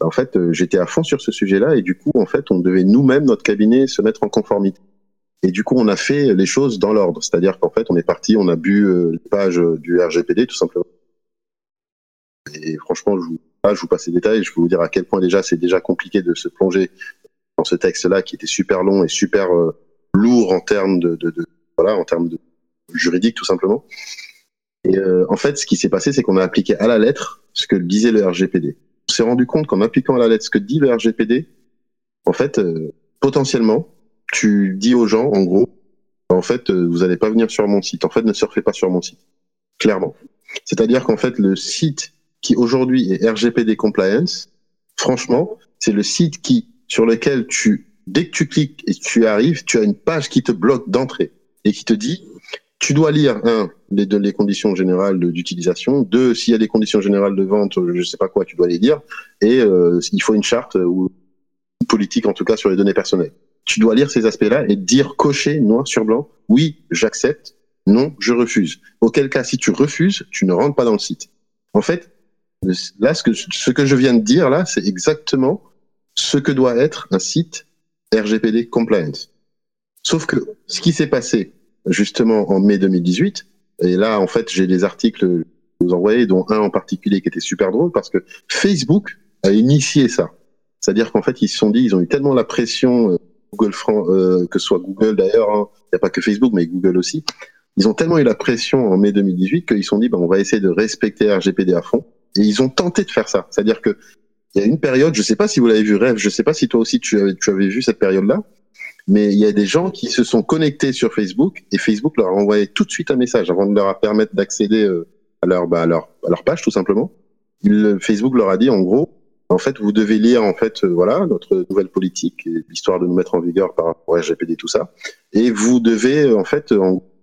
en fait, euh, j'étais à fond sur ce sujet-là et du coup, en fait, on devait nous-mêmes, notre cabinet, se mettre en conformité. Et du coup, on a fait les choses dans l'ordre, c'est-à-dire qu'en fait, on est parti, on a bu euh, les pages du RGPD, tout simplement. Et franchement, je vous, je vous passe les détails. Je peux vous dire à quel point déjà c'est déjà compliqué de se plonger dans ce texte-là qui était super long et super euh, lourd en termes de, de, de, voilà, en termes de juridique tout simplement. Et euh, en fait, ce qui s'est passé, c'est qu'on a appliqué à la lettre ce que disait le RGPD. On s'est rendu compte qu'en appliquant à la lettre ce que dit le RGPD, en fait, euh, potentiellement, tu dis aux gens, en gros, en fait, vous n'allez pas venir sur mon site. En fait, ne surfez pas sur mon site. Clairement. C'est-à-dire qu'en fait, le site qui aujourd'hui est RGPD Compliance, franchement, c'est le site qui, sur lequel tu, dès que tu cliques et tu arrives, tu as une page qui te bloque d'entrée et qui te dit, tu dois lire, un, les, les conditions générales d'utilisation, deux, s'il y a des conditions générales de vente, je sais pas quoi, tu dois les lire, et euh, il faut une charte ou une politique, en tout cas, sur les données personnelles. Tu dois lire ces aspects-là et dire, cocher noir sur blanc, oui, j'accepte, non, je refuse. Auquel cas, si tu refuses, tu ne rentres pas dans le site. En fait, Là, ce que, ce que je viens de dire, là, c'est exactement ce que doit être un site RGPD compliance. Sauf que ce qui s'est passé justement en mai 2018, et là, en fait, j'ai des articles vous envoyez, dont un en particulier qui était super drôle parce que Facebook a initié ça. C'est-à-dire qu'en fait, ils se sont dit, ils ont eu tellement la pression, euh, Google France, euh, que ce soit Google d'ailleurs, hein, il n'y a pas que Facebook, mais Google aussi. Ils ont tellement eu la pression en mai 2018 qu'ils se sont dit, ben, on va essayer de respecter RGPD à fond. Et ils ont tenté de faire ça. C'est-à-dire que il y a une période, je sais pas si vous l'avez vu, Rêve, je sais pas si toi aussi tu avais, tu avais vu cette période-là, mais il y a des gens qui se sont connectés sur Facebook et Facebook leur a envoyé tout de suite un message avant de leur permettre d'accéder euh, à leur, bah, à leur, à leur page tout simplement. Il, Facebook leur a dit en gros, en fait, vous devez lire en fait, euh, voilà, notre nouvelle politique, l'histoire de nous mettre en vigueur par rapport à RGPD tout ça, et vous devez en fait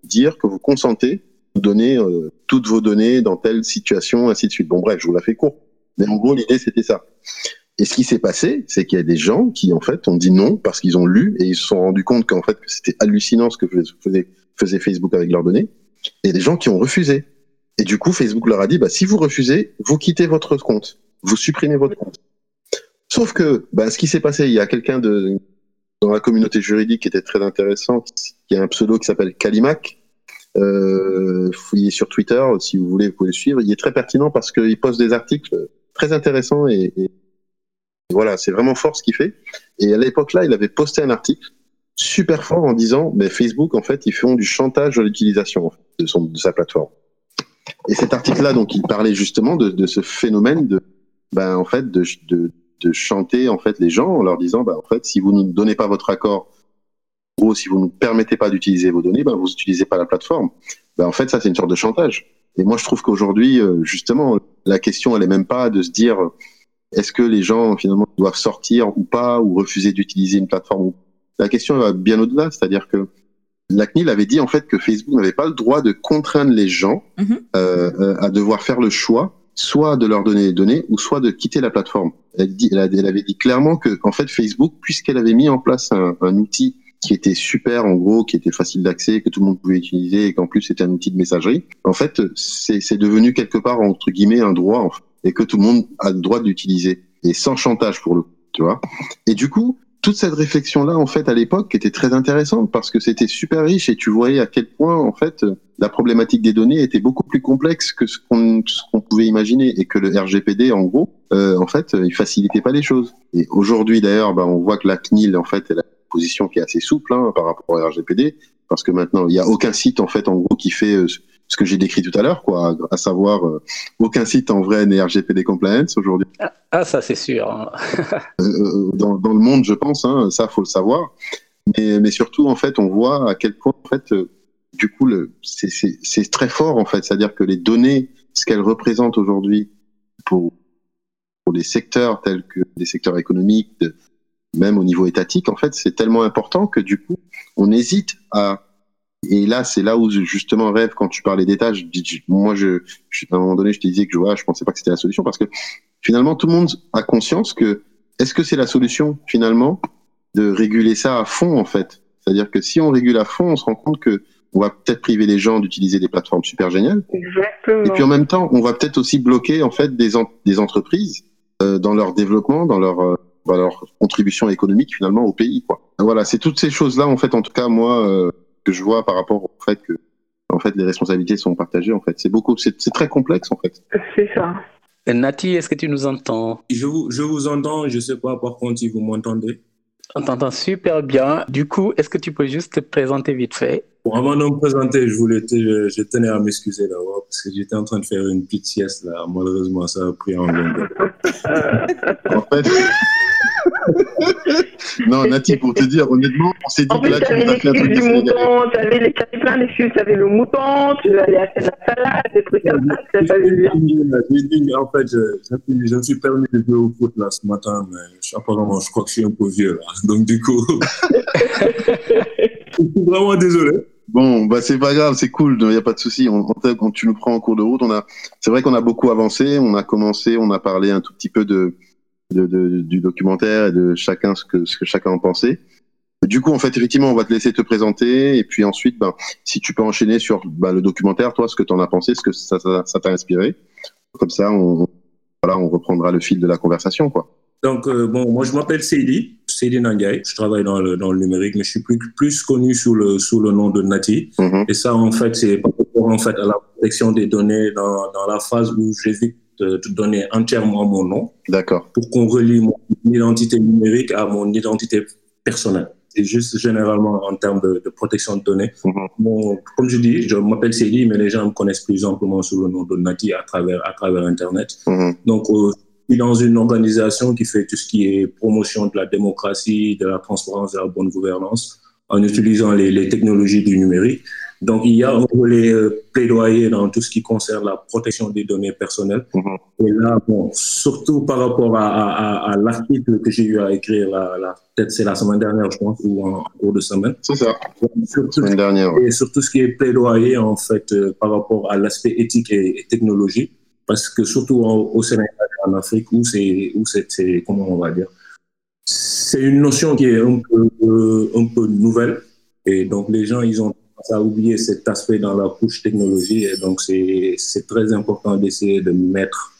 dire que vous consentez donner euh, toutes vos données dans telle situation, ainsi de suite. Bon, bref, je vous la fais court. Mais en gros, l'idée, c'était ça. Et ce qui s'est passé, c'est qu'il y a des gens qui, en fait, ont dit non parce qu'ils ont lu et ils se sont rendus compte qu'en fait, c'était hallucinant ce que faisait, Facebook avec leurs données. Et des gens qui ont refusé. Et du coup, Facebook leur a dit, bah, si vous refusez, vous quittez votre compte. Vous supprimez votre compte. Sauf que bah, ce qui s'est passé, il y a quelqu'un de dans la communauté juridique qui était très intéressant, qui a un pseudo qui s'appelle Kalimac. Euh, fouillez sur Twitter si vous voulez, vous pouvez le suivre. Il est très pertinent parce qu'il poste des articles très intéressants et, voilà, c'est vraiment fort ce qu'il fait. Et à l'époque là, il avait posté un article super fort en disant, mais Facebook en fait, ils font du chantage à l'utilisation de, de sa plateforme. Et cet article-là, donc, il parlait justement de, de ce phénomène de, ben, en fait, de, de, de, chanter en fait les gens en leur disant, ben, en fait, si vous ne donnez pas votre accord, si vous ne permettez pas d'utiliser vos données, ben, vous n'utilisez pas la plateforme. Ben, en fait, ça, c'est une sorte de chantage. Et moi, je trouve qu'aujourd'hui, euh, justement, la question, elle est même pas de se dire, est-ce que les gens, finalement, doivent sortir ou pas, ou refuser d'utiliser une plateforme. La question va bien au-delà, c'est-à-dire que la CNIL avait dit en fait que Facebook n'avait pas le droit de contraindre les gens mm-hmm. euh, euh, à devoir faire le choix soit de leur donner les données ou soit de quitter la plateforme. Elle, dit, elle, avait dit clairement que en fait Facebook, puisqu'elle avait mis en place un, un, outil qui était super en gros, qui était facile d'accès, que tout le monde pouvait utiliser et qu'en plus c'était un outil de messagerie, en fait c'est devenu quelque part entre guillemets un droit en fait, et que tout le monde a le droit d'utiliser et sans chantage pour le tu vois. Et du coup, toute cette réflexion-là, en fait, à l'époque, était très intéressante parce que c'était super riche et tu voyais à quel point, en fait, la problématique des données était beaucoup plus complexe que ce qu'on pouvait imaginer et que le RGPD, en gros, euh, en fait, il facilitait pas les choses. Et aujourd'hui, d'ailleurs, bah, on voit que la CNIL, en fait, elle a position qui est assez souple hein, par rapport au RGPD parce que maintenant, il n'y a aucun site, en fait, en gros, qui fait euh, ce que j'ai décrit tout à l'heure, quoi, à savoir euh, aucun site en vrai n'est RGPD compliance aujourd'hui. Ah, ah, ça c'est sûr. Hein. Euh, dans, dans, le monde, je pense, hein, ça faut le savoir. Mais, mais, surtout, en fait, on voit à quel point, en fait, du coup, c'est très fort, en fait. C'est-à-dire que les données, ce qu'elles représentent aujourd'hui pour, pour des secteurs tels que des secteurs économiques, de, même au niveau étatique, en fait, c'est tellement important que du coup, on hésite à et là, c'est là où justement rêve quand tu parlais d'état. Je, moi, je, je, à un moment donné, je te disais que je, vois, je pensais pas que c'était la solution parce que finalement, tout le monde a conscience que est-ce que c'est la solution finalement de réguler ça à fond en fait? C'est-à-dire que si on régule à fond, on se rend compte que on va peut-être priver les gens d'utiliser des plateformes super géniales. Exactement. Et puis en même temps, on va peut-être aussi bloquer en fait des, des entreprises euh, dans leur développement, dans leur euh, dans leur contribution économique finalement au pays. Quoi. Voilà, c'est toutes ces choses là en fait. En tout cas, moi. Euh, que je vois par rapport au fait que en fait les responsabilités sont partagées en fait c'est beaucoup c'est très complexe en fait c'est ça Nati est-ce que tu nous entends? Je vous je vous entends je sais pas par contre si vous m'entendez on t'entend super bien du coup est-ce que tu peux juste te présenter vite fait? Bon, avant de me présenter je voulais te, je, tenais à m'excuser là parce que j'étais en train de faire une petite sieste là malheureusement ça a pris un long en fait non, Nati, pour te dire, honnêtement, on s'est dit en que là, tu as fait un truc du mouton, t'avais les plein d'excuses, t'avais le mouton, tu allais acheter la salade, des trucs comme ça, tu savais bien. En fait, je, je me suis permis de jouer au foot là ce matin, mais apparemment, je crois que je suis un peu vieux là. Donc, du coup, je suis vraiment désolé. Bon, bah c'est pas grave, c'est cool, il n'y a pas de souci. On, quand tu nous prends en cours de route, on a, c'est vrai qu'on a beaucoup avancé. On a commencé, on a parlé un tout petit peu de, de, de, du documentaire et de chacun ce que, ce que chacun en pensait. Du coup, en fait, effectivement, on va te laisser te présenter et puis ensuite, ben, si tu peux enchaîner sur ben, le documentaire, toi, ce que tu en as pensé, ce que ça t'a ça, inspiré. Comme ça, on, voilà, on reprendra le fil de la conversation, quoi. Donc, euh, bon, moi, je m'appelle Seydi, Seydi Nangaï. Je travaille dans le, dans le numérique, mais je suis plus, plus connu sous le, sous le nom de Nati. Mm-hmm. Et ça, en fait, c'est par rapport en fait, à la protection des données dans, dans la phase où j'hésite de te donner entièrement mon nom. D'accord. Pour qu'on relie mon identité numérique à mon identité personnelle. C'est juste généralement en termes de, de protection de données. Mm comme je dis, je m'appelle Céline, mais les gens me connaissent plus amplement sous le nom de Nati à travers, à travers Internet. Mm Donc, euh, je suis dans une organisation qui fait tout ce qui est promotion de la démocratie, de la transparence, de la bonne gouvernance en utilisant les, les technologies du numérique. Donc, il y a un volet euh, plaidoyer dans tout ce qui concerne la protection des données personnelles. Mhm. Et là, bon, surtout par rapport à, à, à l'article que j'ai eu à écrire, la, la, peut-être c'est la semaine dernière, je pense, ou en, cours de semaine. C'est ça, surtout, semaine dernière. Et surtout ce qui est plaidoyer, en fait, euh, par rapport à l'aspect éthique et, et, technologie. Parce que surtout en, au Sénégal et en Afrique, où c'est, où c'est, comment on va dire, c'est une notion qui est un peu, euh, un peu nouvelle. Et donc, les gens, ils ont a oublié cet aspect dans la couche technologie. Et donc, c'est très important d'essayer de mettre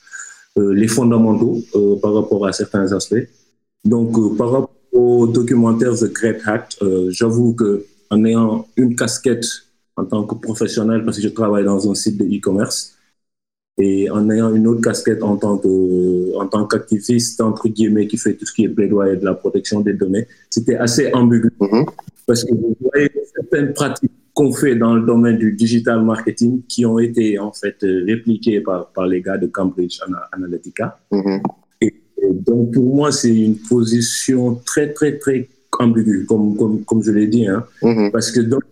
euh, les fondamentaux euh, par rapport à certains aspects. Donc, par rapport au documentaire The Great Hack, j'avoue que en ayant une casquette en tant que professionnel, parce que je travaille dans un site de e-commerce, et en ayant une autre casquette en tant que en tant qu'activiste entre guillemets qui fait tout ce qui est plaidoyer de la protection des données, c'était assez ambigu mm-hmm. parce que vous voyez certaines pratiques qu'on fait dans le domaine du digital marketing qui ont été en fait répliquées par par les gars de Cambridge Analytica. Mm-hmm. Et, donc pour moi c'est une position très très très ambiguë comme comme comme je l'ai dit hein, mm-hmm. parce que donc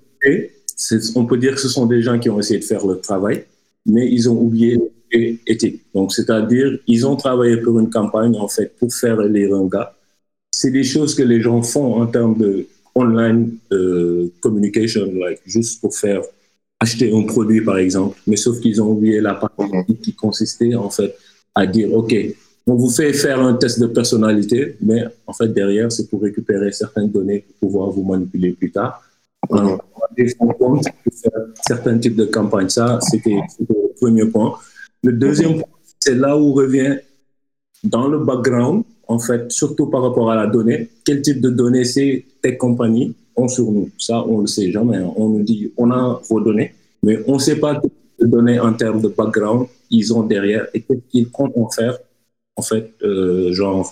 on peut dire que ce sont des gens qui ont essayé de faire leur travail mais ils ont oublié éthique. Donc, c'est-à-dire, ils ont travaillé pour une campagne, en fait, pour faire les rengas. C'est des choses que les gens font en termes de online euh, communication, like, juste pour faire acheter un produit, par exemple. Mais sauf qu'ils ont oublié la partie qui consistait, en fait, à dire, OK, on vous fait faire un test de personnalité, mais en fait, derrière, c'est pour récupérer certaines données pour pouvoir vous manipuler plus tard. Alors, on compte pour faire certains types de campagnes. Ça, c'était le premier point. Le deuxième point, c'est là où revient dans le background, en fait, surtout par rapport à la donnée, quel type de données ces tech compagnies ont sur nous? Ça, on ne le sait jamais. Hein. On nous dit, on a vos données, mais on ne sait pas quelles données en termes de background ils ont derrière et qu'est-ce qu'ils comptent en faire, en fait, euh, genre,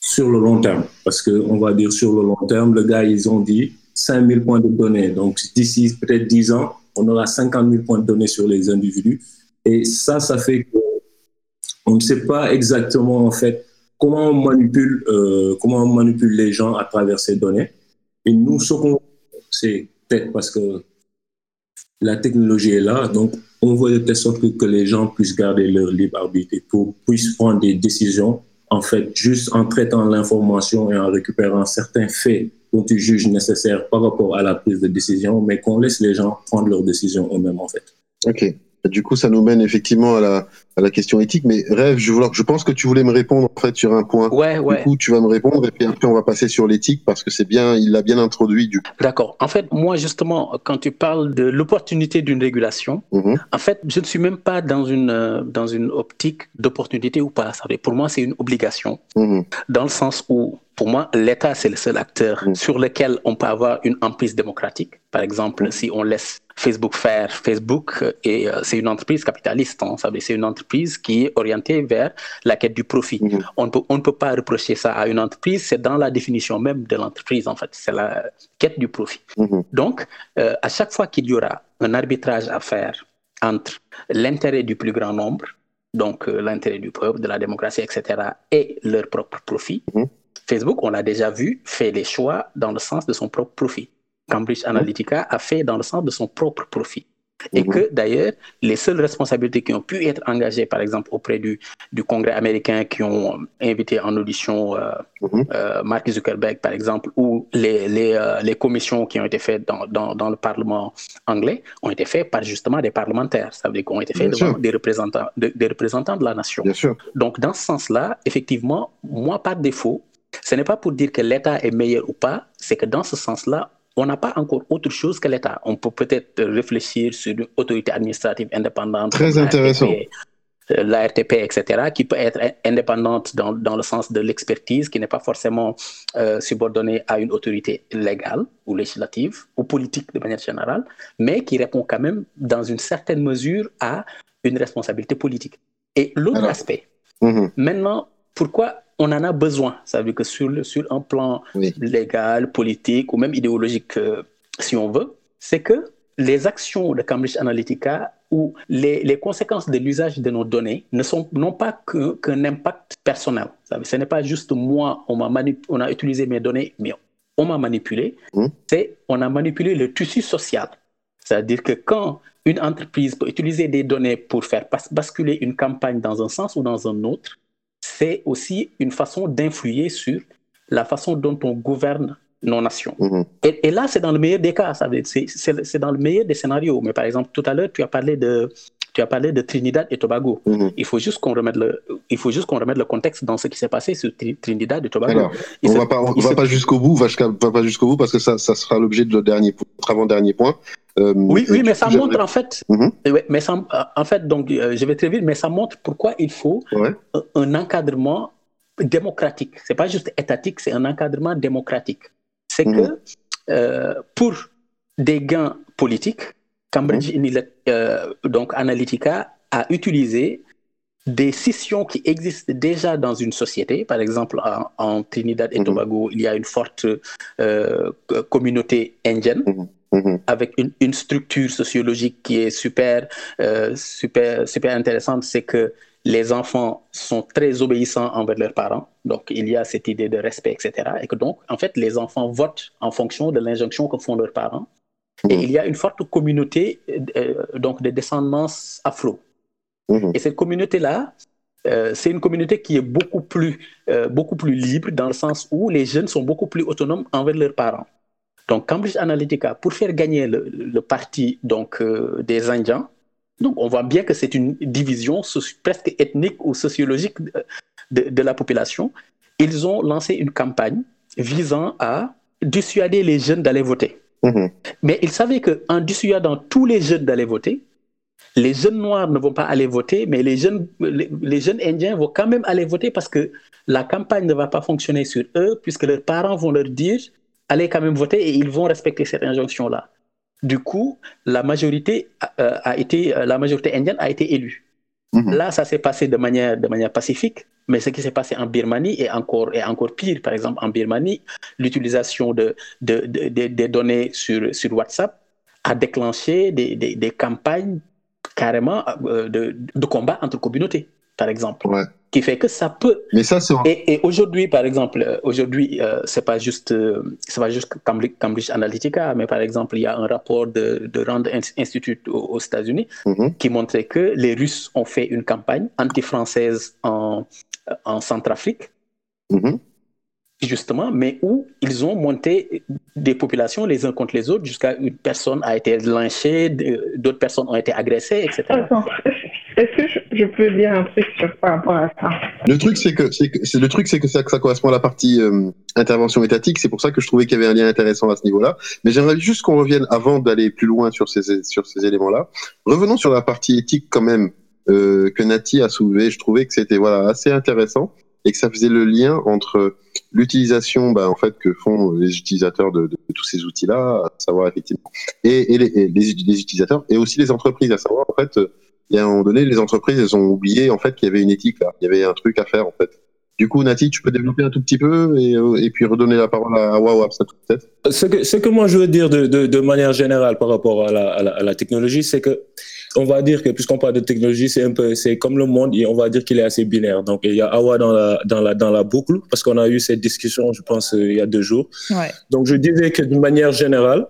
sur le long terme. Parce qu'on va dire sur le long terme, le gars, ils ont dit 5000 points de données. Donc, d'ici peut-être 10 ans, on aura 50 000 points de données sur les individus. Et ça, ça fait qu'on ne sait pas exactement en fait comment on manipule, euh, comment on manipule les gens à travers ces données. Et nous, ce qu'on c'est peut-être parce que la technologie est là, donc on veut de telle sorte que, les gens puissent garder leur libre arbitre et pour, puissent prendre des décisions, en fait, juste en traitant l'information et en récupérant certains faits dont ils jugent nécessaires par rapport à la prise de décision, mais qu'on laisse les gens prendre leurs décisions eux-mêmes, en fait. OK. Du coup, ça nous mène effectivement à la, à la question éthique. Mais Rêve, je, je pense que tu voulais me répondre en fait sur un point. Ouais, ouais. Du coup, tu vas me répondre et puis après on va passer sur l'éthique parce que c'est bien, il l'a bien introduit du. D'accord. En fait, moi justement, quand tu parles de l'opportunité d'une régulation, mhm. en fait, je ne suis même pas dans une euh, dans une optique d'opportunité ou pas. Pour moi, c'est une obligation mhm. dans le sens où pour moi, l'État, c'est le seul acteur mhm. sur lequel on peut avoir une emprise démocratique. Par exemple, si on laisse Facebook faire. Facebook, et euh, c'est une entreprise capitaliste, hein, c'est une entreprise qui est orientée vers la quête du profit. Mhm. On, ne peut, on ne peut pas reprocher ça à une entreprise, c'est dans la définition même de l'entreprise, en fait, c'est la quête du profit. Mhm. Donc, euh, à chaque fois qu'il y aura un arbitrage à faire entre l'intérêt du plus grand nombre, donc euh, l'intérêt du peuple, de la démocratie, etc., et leur propre profit, mhm. Facebook, on l'a déjà vu, fait les choix dans le sens de son propre profit. Cambridge Analytica a fait dans le sens de son propre profit. Et mhm. que d'ailleurs, les seules responsabilités qui ont pu être engagées, par exemple, auprès du, du Congrès américain, qui ont invité en audition euh, mhm. euh, Mark Zuckerberg, par exemple, ou les, les, euh, les, commissions qui ont été faites dans, dans, dans, le Parlement anglais, ont été faites par justement des parlementaires. Ça veut dire qu'ont été faites devant des représentants, de, des représentants de la nation. Bien sûr. Donc, dans ce sens-là, effectivement, moi, par défaut, ce n'est pas pour dire que l'État est meilleur ou pas, c'est que dans ce sens-là, on n'a pas encore autre chose que l'État. On peut peut-être réfléchir sur une autorité administrative indépendante. Très intéressant. La RTP, etc., qui peut être indépendante dans, dans le sens de l'expertise, qui n'est pas forcément euh, subordonnée à une autorité légale ou législative ou politique de manière générale, mais qui répond quand même dans une certaine mesure à une responsabilité politique. Et l'autre aspect, mhm. maintenant, pourquoi on en a besoin. Ça veut dire que sur, sur un plan légal, politique ou même idéologique, euh, si on veut, c'est que les actions de Cambridge Analytica ou les, les conséquences de l'usage de nos données ne sont non pas qu'un impact personnel. ce n'est pas juste moi, on, a on a utilisé mes données, mais on m'a manipulé. Mmh. C'est on a manipulé le tissu social. C'est-à-dire que quand une entreprise peut utiliser des données pour faire basculer une campagne dans un sens ou dans un autre, c'est aussi une façon d'influer sur la façon dont on gouverne nos nations. Mhm. Et, là, c'est dans le meilleur des cas, c'est dans le meilleur des scénarios. Mais par exemple, tout à l'heure, tu as parlé de tu as parlé de Trinidad et Tobago. Mhm. Il faut juste qu'on remette le, il faut juste qu'on remette le contexte dans ce qui s'est passé sur Trinidad et Tobago. Alors, on ne va pas, pas jusqu'au bout, va, va pas jusqu'au bout parce que ça, ça sera l'objet de notre dernier, avant dernier point. Euh, oui, oui, mais ça montre en fait, mhm. mais en fait, donc, euh, je vais très vite, mais ça montre pourquoi il faut un encadrement démocratique. C'est pas juste étatique, c'est un encadrement démocratique. C'est que Mhm. euh, pour des gains politiques, Cambridge Analytica, euh, donc Analytica a utilisé des scissions qui existent déjà dans une société. Par exemple, en, en Trinidad et Mhm. Tobago, il y a une forte euh, communauté indienne Mhm. avec une, une structure sociologique qui est super, euh, super, super intéressante, c'est que les enfants sont très obéissants envers leurs parents. Donc, il y a cette idée de respect, etc. Et que donc, en fait, les enfants votent en fonction de l'injonction que font leurs parents. Et Mhm. il y a une forte communauté euh, donc de descendance afro. Mhm. Et cette communauté-là, euh, c'est une communauté qui est beaucoup plus, euh, beaucoup plus libre dans le sens où les jeunes sont beaucoup plus autonomes envers leurs parents. Donc Cambridge Analytica, pour faire gagner le, le parti donc, euh, des Indiens, donc on voit bien que c'est une division presque ethnique ou sociologique de, la population. Ils ont lancé une campagne visant à dissuader les jeunes d'aller voter. Mhm. Mais ils savaient qu'en dissuadant tous les jeunes d'aller voter, les jeunes noirs ne vont pas aller voter, mais les jeunes, les, les jeunes indiens vont quand même aller voter parce que la campagne ne va pas fonctionner sur eux, puisque leurs parents vont leur dire allez quand même voter et ils vont respecter cette injonction-là. Du coup, la majorité euh, a été, euh, la majorité indienne a été élue. Mhm. Là, ça s'est passé de manière, de manière pacifique, mais ce qui s'est passé en Birmanie est encore, est encore pire. Par exemple, en Birmanie, l'utilisation de, de, de- de- des données sur, sur WhatsApp a déclenché des, des, des campagnes carrément euh, de, de combat entre communautés, par exemple, Ouais. Qui fait que ça peut Mais ça, c'est. et, et aujourd'hui, par exemple, euh, aujourd'hui, euh, c'est pas juste, euh, c'est pas juste Cambridge, Cambridge Analytica, mais par exemple, il y a un rapport de, de Rand Ins- Institute aux, aux États-Unis Mhm. qui montrait que les Russes ont fait une campagne anti-française en, en Centrafrique, Mhm. justement, mais où ils ont monté des populations les uns contre les autres jusqu'à une personne a été lynchée, d'autres personnes ont été agressées, etc. Attends, est-ce que je, je peux dire un truc sur, ça Le truc, c'est que, c'est le truc, c'est que ça, que correspond à la partie euh, intervention étatique. C'est pour ça que je trouvais qu'il y avait un lien intéressant à ce niveau-là. Mais j'aimerais juste qu'on revienne avant d'aller plus loin sur ces, sur ces éléments-là. Revenons sur la partie éthique quand même euh, que Nati a soulevé. Je trouvais que c'était voilà assez intéressant et que ça faisait le lien entre l'utilisation, bah, en fait, que font les utilisateurs de, tous ces outils-là, à savoir effectivement, et, les, les, utilisateurs et aussi les entreprises, à savoir en fait. Euh, il y a un moment donné, les entreprises, elles ont oublié en fait qu'il y avait une éthique là, il y avait un truc à faire en fait. Du coup, Nati, tu peux développer un tout petit peu et, euh, et puis redonner la parole à Wawa, ça peut-être. Ce que, ce que moi je veux dire de, de, de manière générale par rapport à la, à la, à la technologie, c'est que on va dire que puisqu'on parle de technologie, c'est un peu, c'est comme le monde, et on va dire qu'il est assez binaire. Donc il y a Awa dans la dans la dans la boucle parce qu'on a eu cette discussion, je pense, euh, il y a deux jours. Ouais. Donc je disais que d'une manière générale,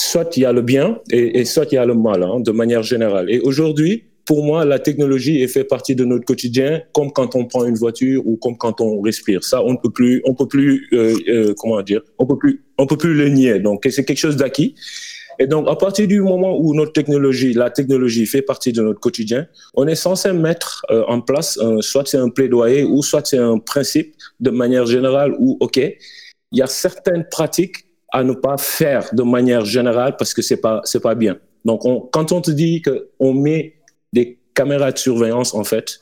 soit il y a le bien et, et soit il y a le mal, hein, de manière générale. Et aujourd'hui, pour moi, la technologie est fait partie de notre quotidien, comme quand on prend une voiture ou comme quand on respire. Ça, on ne peut plus, on peut plus, euh, euh, comment dire, on peut plus, on peut plus le nier. Donc c'est quelque chose d'acquis. Et donc, à partir du moment où notre technologie, la technologie fait partie de notre quotidien, on est censé mettre euh, en place, soit c'est un plaidoyer ou soit c'est un principe de manière générale où, OK, il y a certaines pratiques à ne pas faire de manière générale parce que c'est pas, c'est pas bien. Donc, on, quand on te dit qu'on met des caméras de surveillance, en fait,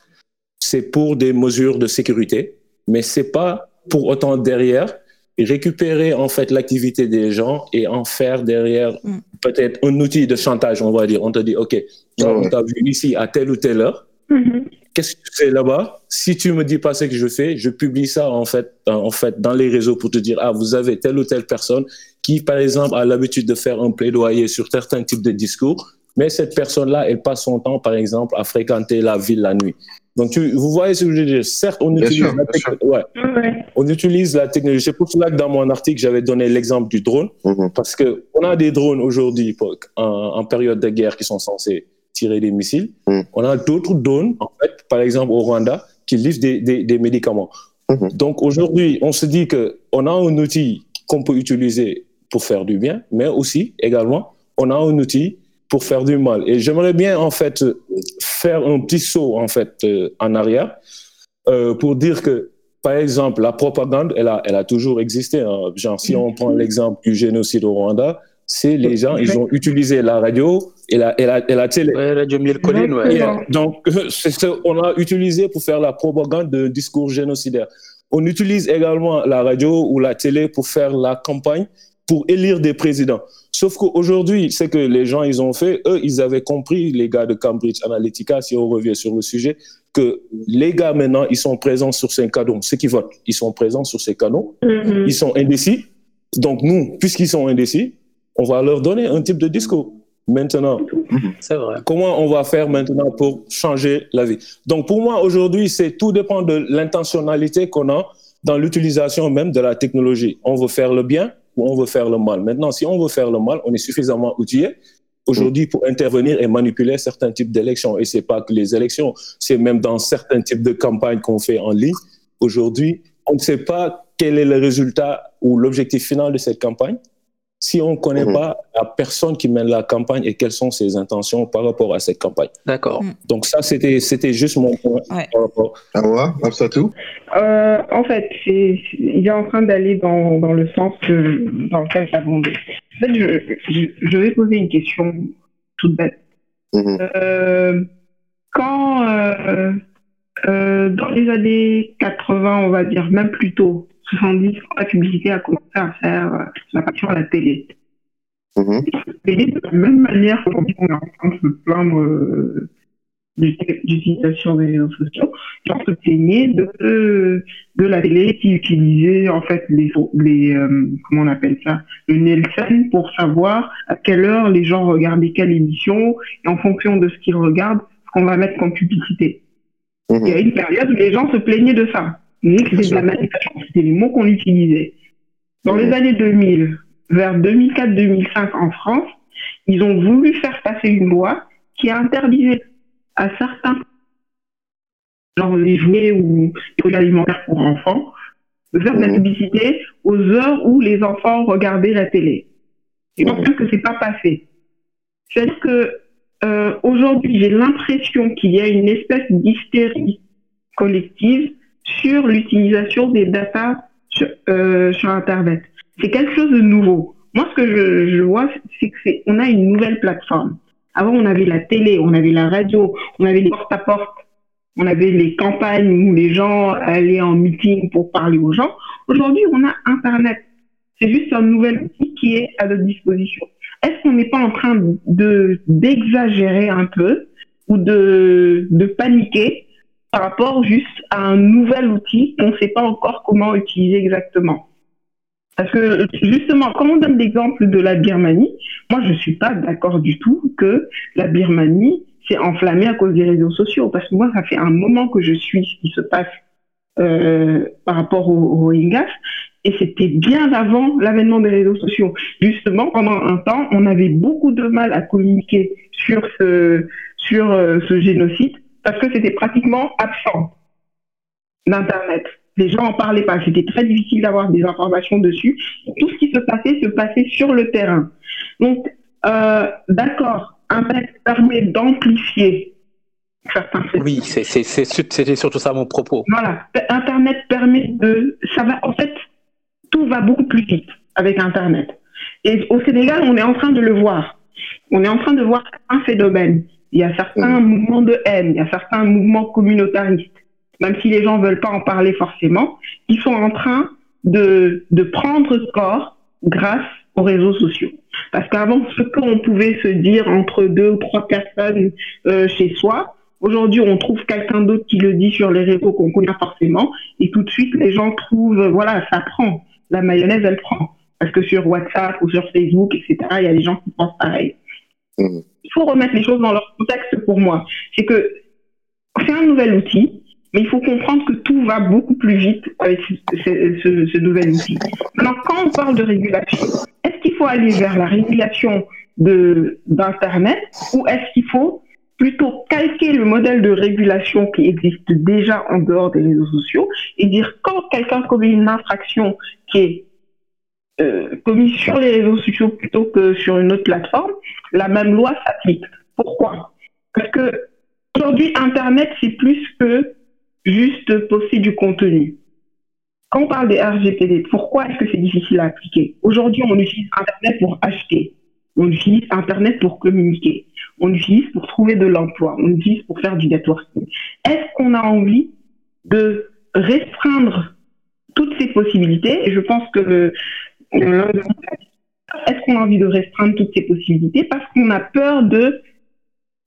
c'est pour des mesures de sécurité, mais c'est pas pour autant derrière récupérer en fait l'activité des gens et en faire derrière Mm. peut-être un outil de chantage, on va dire. On te dit, OK, Ah on t'a vu ici à telle ou telle heure. Mhm. Qu'est-ce que tu fais là-bas? Si tu me dis pas ce que je fais, je publie ça en fait, dans- en fait dans les réseaux pour te dire ah vous avez telle ou telle personne qui par exemple a l'habitude de faire un plaidoyer sur certains types de discours, mais cette personne-là elle passe son temps par exemple à fréquenter la ville la nuit. Donc tu, vous voyez ce que je veux dire? Certes on Bien utilise sûr, la bien sûr. techno- ouais, Ouais. on utilise la technologie. C'est pour cela que dans mon article j'avais donné l'exemple du drone Mhm. parce que on a des drones aujourd'hui en, en période de guerre qui sont censés tirer des missiles. Mm. On a d'autres drones, en fait, par exemple au Rwanda, qui livrent des, des, des médicaments. Mhm. Donc aujourd'hui, on se dit que on a un outil qu'on peut utiliser pour faire du bien, mais aussi également on a un outil pour faire du mal. Et j'aimerais bien en fait faire un petit saut en fait euh, en arrière euh, pour dire que par exemple, la propagande, elle a, elle a toujours existé. hein. Genre, si on prend l'exemple du génocide au Rwanda, c'est les gens, ils ont utilisé la radio et la, et la, et la télé. Ouais, Radio Mille Collines, ouais. Yeah. Donc, c'est ce qu'on a utilisé pour faire la propagande d'un discours génocidaire. On utilise également la radio ou la télé pour faire la campagne pour élire des présidents. Sauf qu'aujourd'hui, c'est que les gens, ils ont fait, eux, ils avaient compris, les gars de Cambridge Analytica, si on revient sur le sujet, que les gars, maintenant, ils sont présents sur ces canaux. Ceux qui votent, ils sont présents sur ces canaux. Mhm. Ils sont indécis. Donc, nous, puisqu'ils sont indécis, on va leur donner un type de discours. Maintenant, C'est vrai. comment on va faire maintenant pour changer la vie? Donc, pour moi, aujourd'hui, c'est tout dépend de l'intentionnalité qu'on a dans l'utilisation même de la technologie. On veut faire le bien ou on veut faire le mal. Maintenant, si on veut faire le mal, on est suffisamment outillé aujourd'hui pour intervenir et manipuler certains types d'élections. Et c'est pas que les élections, c'est même dans certains types de campagnes qu'on fait en ligne. Aujourd'hui, on ne sait pas quel est le résultat ou l'objectif final de cette campagne si on ne connaît Mhm. pas la personne qui mène la campagne et quelles sont ses intentions par rapport à cette campagne. D'accord. Mm. Donc ça, c'était c'était juste mon point Ouais. par rapport. Awa, Absatou? Euh, en fait, c'est, il est en train d'aller dans, dans le sens que, dans lequel j'abondais. En fait, je, je, je vais poser une question toute bête. Mhm. Euh, quand, euh, euh, dans les années 80, on va dire, même plus tôt, 70, quand la publicité a commencé à faire euh, la passion à la télé, Mhm. et de la même manière qu'aujourd'hui on est en train de se plaindre euh, de l'utilisation des réseaux sociaux, gens se plaignaient de, de la télé qui utilisait en fait les, les euh, comment on appelle ça, le Nielsen pour savoir à quelle heure les gens regardaient quelle émission et en fonction de ce qu'ils regardent, ce qu'on va mettre comme publicité. Mhm. Il y a une période où les gens se plaignaient de ça. Que c'était de la manipulation, c'était les mots qu'on utilisait. Dans les années 2000, vers 2004-2005 en France, ils ont voulu faire passer une loi qui interdisait à certains, genre les jouets ou les produits alimentaires pour enfants, de faire de la Mhm. publicité aux heures où les enfants regardaient la télé. Et donc, Mhm. que c'est pas passé. C'est-à-dire que euh, aujourd'hui, j'ai l'impression qu'il y a une espèce d'hystérie collective sur l'utilisation des datas sur, euh, sur Internet. C'est quelque chose de nouveau. Moi, ce que je, je vois, c'est que c'est, on a une nouvelle plateforme. Avant, on avait la télé, on avait la radio, on avait les porte-à-porte, on avait les campagnes où les gens allaient en meeting pour parler aux gens. Aujourd'hui, on a Internet. C'est juste un nouvel outil qui est à notre disposition. Est-ce qu'on n'est pas en train de d'exagérer un peu ou de, de paniquer? Par rapport juste à un nouvel outil qu'on ne sait pas encore comment utiliser exactement Parce que justement, quand on donne l'exemple de la Birmanie, moi je ne suis pas d'accord du tout que la Birmanie s'est enflammée à cause des réseaux sociaux. Parce que moi, ça fait un moment que je suis ce qui se passe euh, par rapport aux, Rohingyas. Et c'était bien avant l'avènement des réseaux sociaux. Justement, pendant un temps, on avait beaucoup de mal à communiquer sur ce, sur euh, ce génocide parce que c'était pratiquement absent d'Internet. Les gens en parlaient pas. C'était très difficile d'avoir des informations dessus. Tout ce qui se passait se passait sur le terrain. Donc, euh, d'accord, Internet permet d'amplifier certains faits. Oui, c'était surtout ça mon propos. Voilà, Internet permet de, ça va, en fait, tout va beaucoup plus vite avec Internet. Et au Sénégal, on est en train de le voir. On est en train de voir un phénomène. Il y a certains mouvements de haine, il y a certains mouvements communautaristes, même si les gens veulent pas en parler forcément, ils sont en train de, de prendre corps grâce aux réseaux sociaux. Parce qu'avant, ce qu'on pouvait se dire entre deux ou trois personnes euh, chez soi, Aujourd'hui, on trouve quelqu'un d'autre qui le dit sur les réseaux qu'on connaît forcément, et tout de suite, les gens trouvent, voilà, ça prend. La mayonnaise, elle prend. Parce que sur WhatsApp ou sur Facebook, etc., il y a des gens qui pensent pareil. Il faut remettre les choses dans leur contexte pour moi. C'est que c'est un nouvel outil, mais il faut comprendre que tout va beaucoup plus vite avec ce, ce- nouvel outil. Maintenant, quand on parle de régulation, est-ce qu'il faut aller vers la régulation d'Internet ou est-ce qu'il faut plutôt calquer le modèle de régulation qui existe déjà en dehors des réseaux sociaux et dire quand quelqu'un commet une infraction qui est euh, commise sur les réseaux sociaux plutôt que sur une autre plateforme, la même loi s'applique. Pourquoi? Parce que aujourd'hui, Internet, c'est plus que juste poster du contenu. Quand on parle des RGPD, pourquoi est-ce que c'est difficile à appliquer? Aujourd'hui, on utilise Internet pour acheter. On utilise Internet pour communiquer. on l'utilise pour trouver de l'emploi, on l'utilise pour faire du networking. Est-ce qu'on a envie de restreindre toutes ces possibilités? Et je pense que est-ce qu'on a envie de restreindre toutes ces possibilités parce qu'on a peur de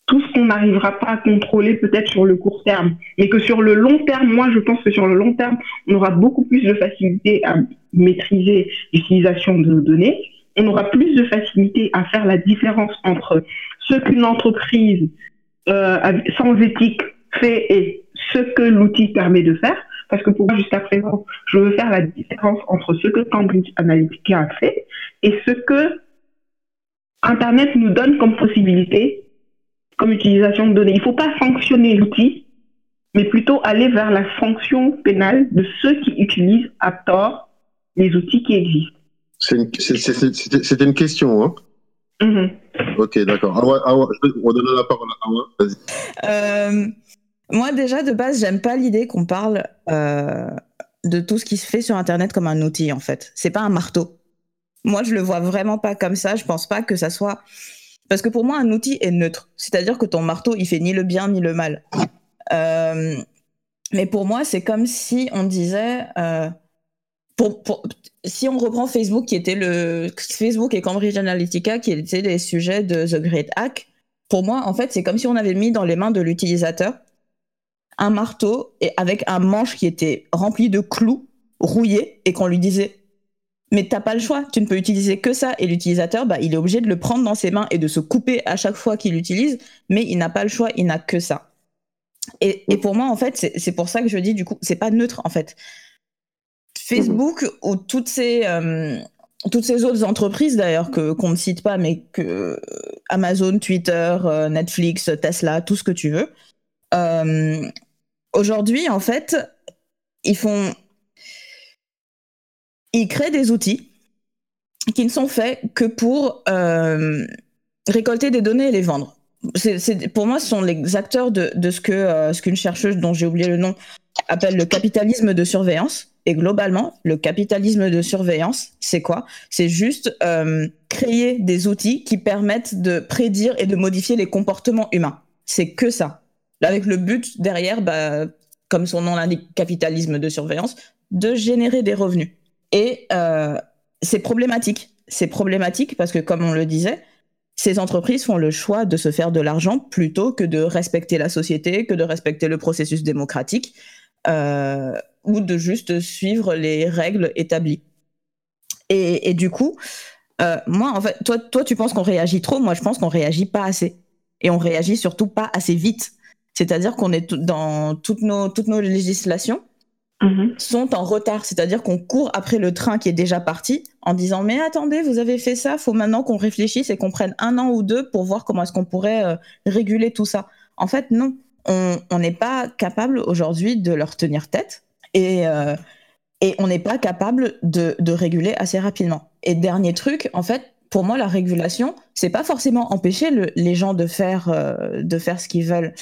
tout ce qu'on n'arrivera pas à contrôler peut-être sur le court terme, mais que sur le long terme, moi je pense que sur le long terme, on aura beaucoup plus de facilité à maîtriser l'utilisation de données, on aura plus de facilité à faire la différence entre ce qu'une entreprise euh, sans éthique fait et ce que l'outil permet de faire. Parce que pour moi, jusqu'à présent, je veux faire la différence entre ce que Cambridge Analytica a fait et ce que Internet nous donne comme possibilité, comme utilisation de données. Il ne faut pas sanctionner l'outil, mais plutôt aller vers la sanction pénale de ceux qui utilisent à tort les outils qui existent. C'était une question, hein mm-hmm. Ok, d'accord. on donne la parole à Awa. Vas-y. Euh, moi, déjà, de base, j'aime pas l'idée qu'on parle euh, de tout ce qui se fait sur Internet comme un outil, en fait. C'est pas un marteau. Moi, je le vois vraiment pas comme ça. Je pense pas que ça soit. Parce que pour moi, un outil est neutre. C'est-à-dire que ton marteau, il fait ni le bien ni le mal. Euh, mais pour moi, c'est comme si on disait. Euh, si on reprend Facebook, qui était le. Facebook et Cambridge Analytica, qui étaient des sujets de The Great Hack, pour moi, en fait, c'est comme si on avait mis dans les mains de l'utilisateur un marteau et avec un manche qui était rempli de clous rouillés et qu'on lui disait mais t'as pas le choix, tu ne peux utiliser que ça et l'utilisateur bah, il est obligé de le prendre dans ses mains et de se couper à chaque fois qu'il l'utilise mais il n'a pas le choix, il n'a que ça. Et, pour moi en fait c'est pour ça que je dis du coup c'est pas neutre en fait. Facebook ou toutes ces euh, toutes ces autres entreprises d'ailleurs qu'on ne cite pas mais que Amazon, Twitter, euh, Netflix, Tesla, tout ce que tu veux. Euh, aujourd'hui, en fait, ils font. Ils créent des outils qui ne sont faits que pour euh, récolter des données et les vendre. pour moi, ce sont les acteurs de, ce que euh, ce qu'une chercheuse dont j'ai oublié le nom appelle le capitalisme de surveillance. Et globalement, le capitalisme de surveillance, c'est quoi? C'est juste euh, créer des outils qui permettent de prédire et de modifier les comportements humains. C'est que ça. Avec le but derrière, bah, comme son nom l'indique, capitalisme de surveillance, de générer des revenus. Et euh, c'est problématique. C'est problématique parce que, comme on le disait, ces entreprises font le choix de se faire de l'argent plutôt que de respecter la société, que de respecter le processus démocratique euh, ou de juste suivre les règles établies. Et, du coup, euh, moi, en fait, toi, toi, tu penses qu'on réagit trop. Moi, je pense qu'on réagit pas assez. Et on réagit surtout pas assez vite. C'est-à-dire qu'on est dans toutes nos, toutes nos législations mm-hmm. sont en retard. C'est-à-dire qu'on court après le train qui est déjà parti en disant mais attendez, vous avez fait ça, faut maintenant qu'on réfléchisse et qu'on prenne un an ou deux pour voir comment est-ce qu'on pourrait euh, réguler tout ça. En fait, non, on n'est pas capable aujourd'hui de leur tenir tête et, euh, et on n'est pas capable de, de réguler assez rapidement. Et dernier truc, en fait, pour moi, la régulation, c'est pas forcément empêcher les gens de faire, euh, de faire ce qu'ils veulent.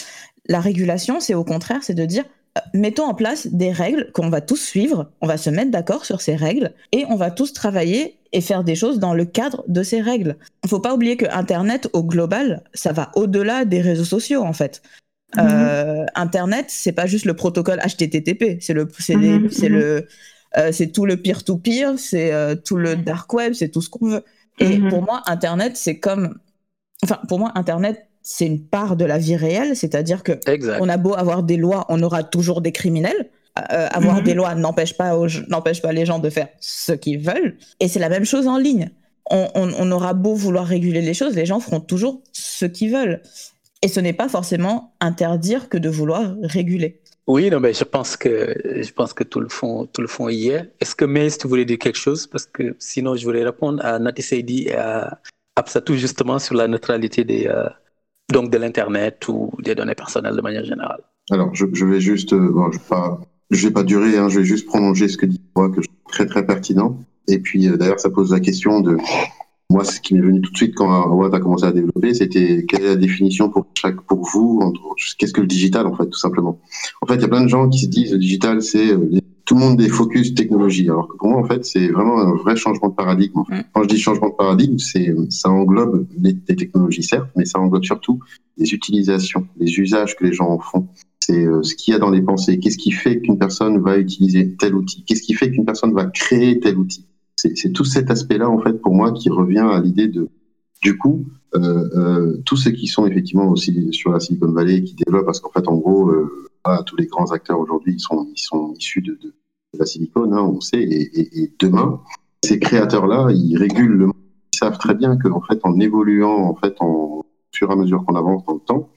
La régulation, c'est au contraire, c'est de dire euh, mettons en place des règles qu'on va tous suivre, on va se mettre d'accord sur ces règles et on va tous travailler et faire des choses dans le cadre de ces règles. Il faut pas oublier que Internet au global, ça va au-delà des réseaux sociaux en fait. Mhm. Euh, Internet, c'est pas juste le protocole HTTP, c'est le, c'est mhm, mhm. le, euh, c'est tout le peer-to-peer, c'est tout le dark web, c'est tout ce qu'on veut. Et pour moi, Internet, c'est comme, enfin, pour moi, Internet, c'est une part de la vie réelle, c'est-à-dire que on a beau avoir des lois, on aura toujours des criminels. Euh, avoir mhm. des lois n'empêche pas, n'empêche pas les gens de faire ce qu'ils veulent. Et c'est la même chose en ligne. On, aura beau vouloir réguler les choses, les gens feront toujours ce qu'ils veulent. Et ce n'est pas forcément interdire que de vouloir réguler. Oui, non, mais je pense que je pense que tout le fond tout le fond y est. Est-ce que Maïs, tu voulais dire quelque chose? Parce que sinon je voulais répondre à Nati Seidi et à Absatou justement sur la neutralité des euh, donc de l'Internet ou des données personnelles de manière générale. Alors, je, vais juste, euh, bon, je vais pas, vais pas durer, hein, je vais juste prolonger ce que dit moi, que je trouve très très pertinent. Et puis euh, d'ailleurs, ça pose la question de, moi, ce qui m'est venu tout de suite quand Watt a commencé à développer, c'était quelle est la définition pour chaque, pour vous, qu'est-ce que le digital en fait, tout simplement. En fait, il y a plein de gens qui se disent le digital, c'est euh, tout le monde est focus technologie. Alors que pour moi, en fait, c'est vraiment un vrai changement de paradigme. Mm. Quand je dis changement de paradigme, c'est ça englobe les, technologies certes, mais ça englobe surtout les utilisations, les usages que les gens en font. C'est euh, ce qu'il y a dans les pensées. Qu'est-ce qui fait qu'une personne va utiliser tel outil? Qu'est-ce qui fait qu'une personne va créer tel outil? C'est tout cet aspect-là, en fait, pour moi, qui revient à l'idée de, du coup, euh, euh, tous ceux qui sont effectivement aussi sur la Silicon Valley, qui développent, parce qu'en fait, en gros, euh, tous les grands acteurs aujourd'hui, ils sont, ils sont issus de, de, la Silicon, hein, on sait, et, demain, ces créateurs-là, ils régulent le monde. Ils savent très bien qu'en fait, en évoluant, en fait, en fur et à mesure qu'on avance dans le temps,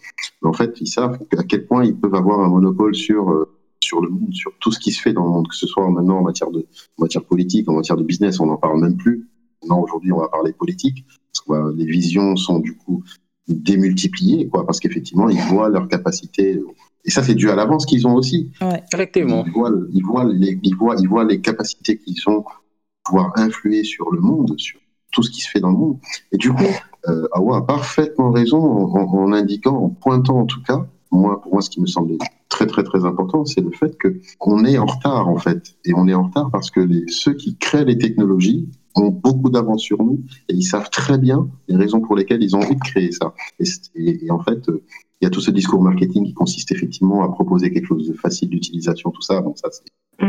en fait, ils savent à quel point ils peuvent avoir un monopole sur euh, sur le monde, sur tout ce qui se fait dans le monde, que ce soit maintenant en matière de matière politique, en matière de business, on n'en parle même plus. Non, aujourd'hui, on va parler politique. Parce que, bah, les visions sont du coup démultipliées, quoi, parce qu'effectivement, ils voient leur capacité. Et ça, c'est dû à l'avance qu'ils ont aussi. Ouais, effectivement. Ils voient, ils voient, les, ils voient, ils voient les capacités qu'ils ont pour pouvoir influer sur le monde, sur tout ce qui se fait dans le monde. Et du coup, euh, Awa a parfaitement raison en, en, indiquant, en pointant en tout cas, moi, pour moi, ce qui me semblait très, très, très important, c'est le fait que qu'on est en retard, en fait. Et on est en retard parce que les, ceux qui créent les technologies ont beaucoup d'avance sur nous et ils savent très bien les raisons pour lesquelles ils ont envie de créer ça. Et, et, en fait, euh, il y a tout ce discours marketing qui consiste effectivement à proposer quelque chose de facile d'utilisation, tout ça. Bon, ça,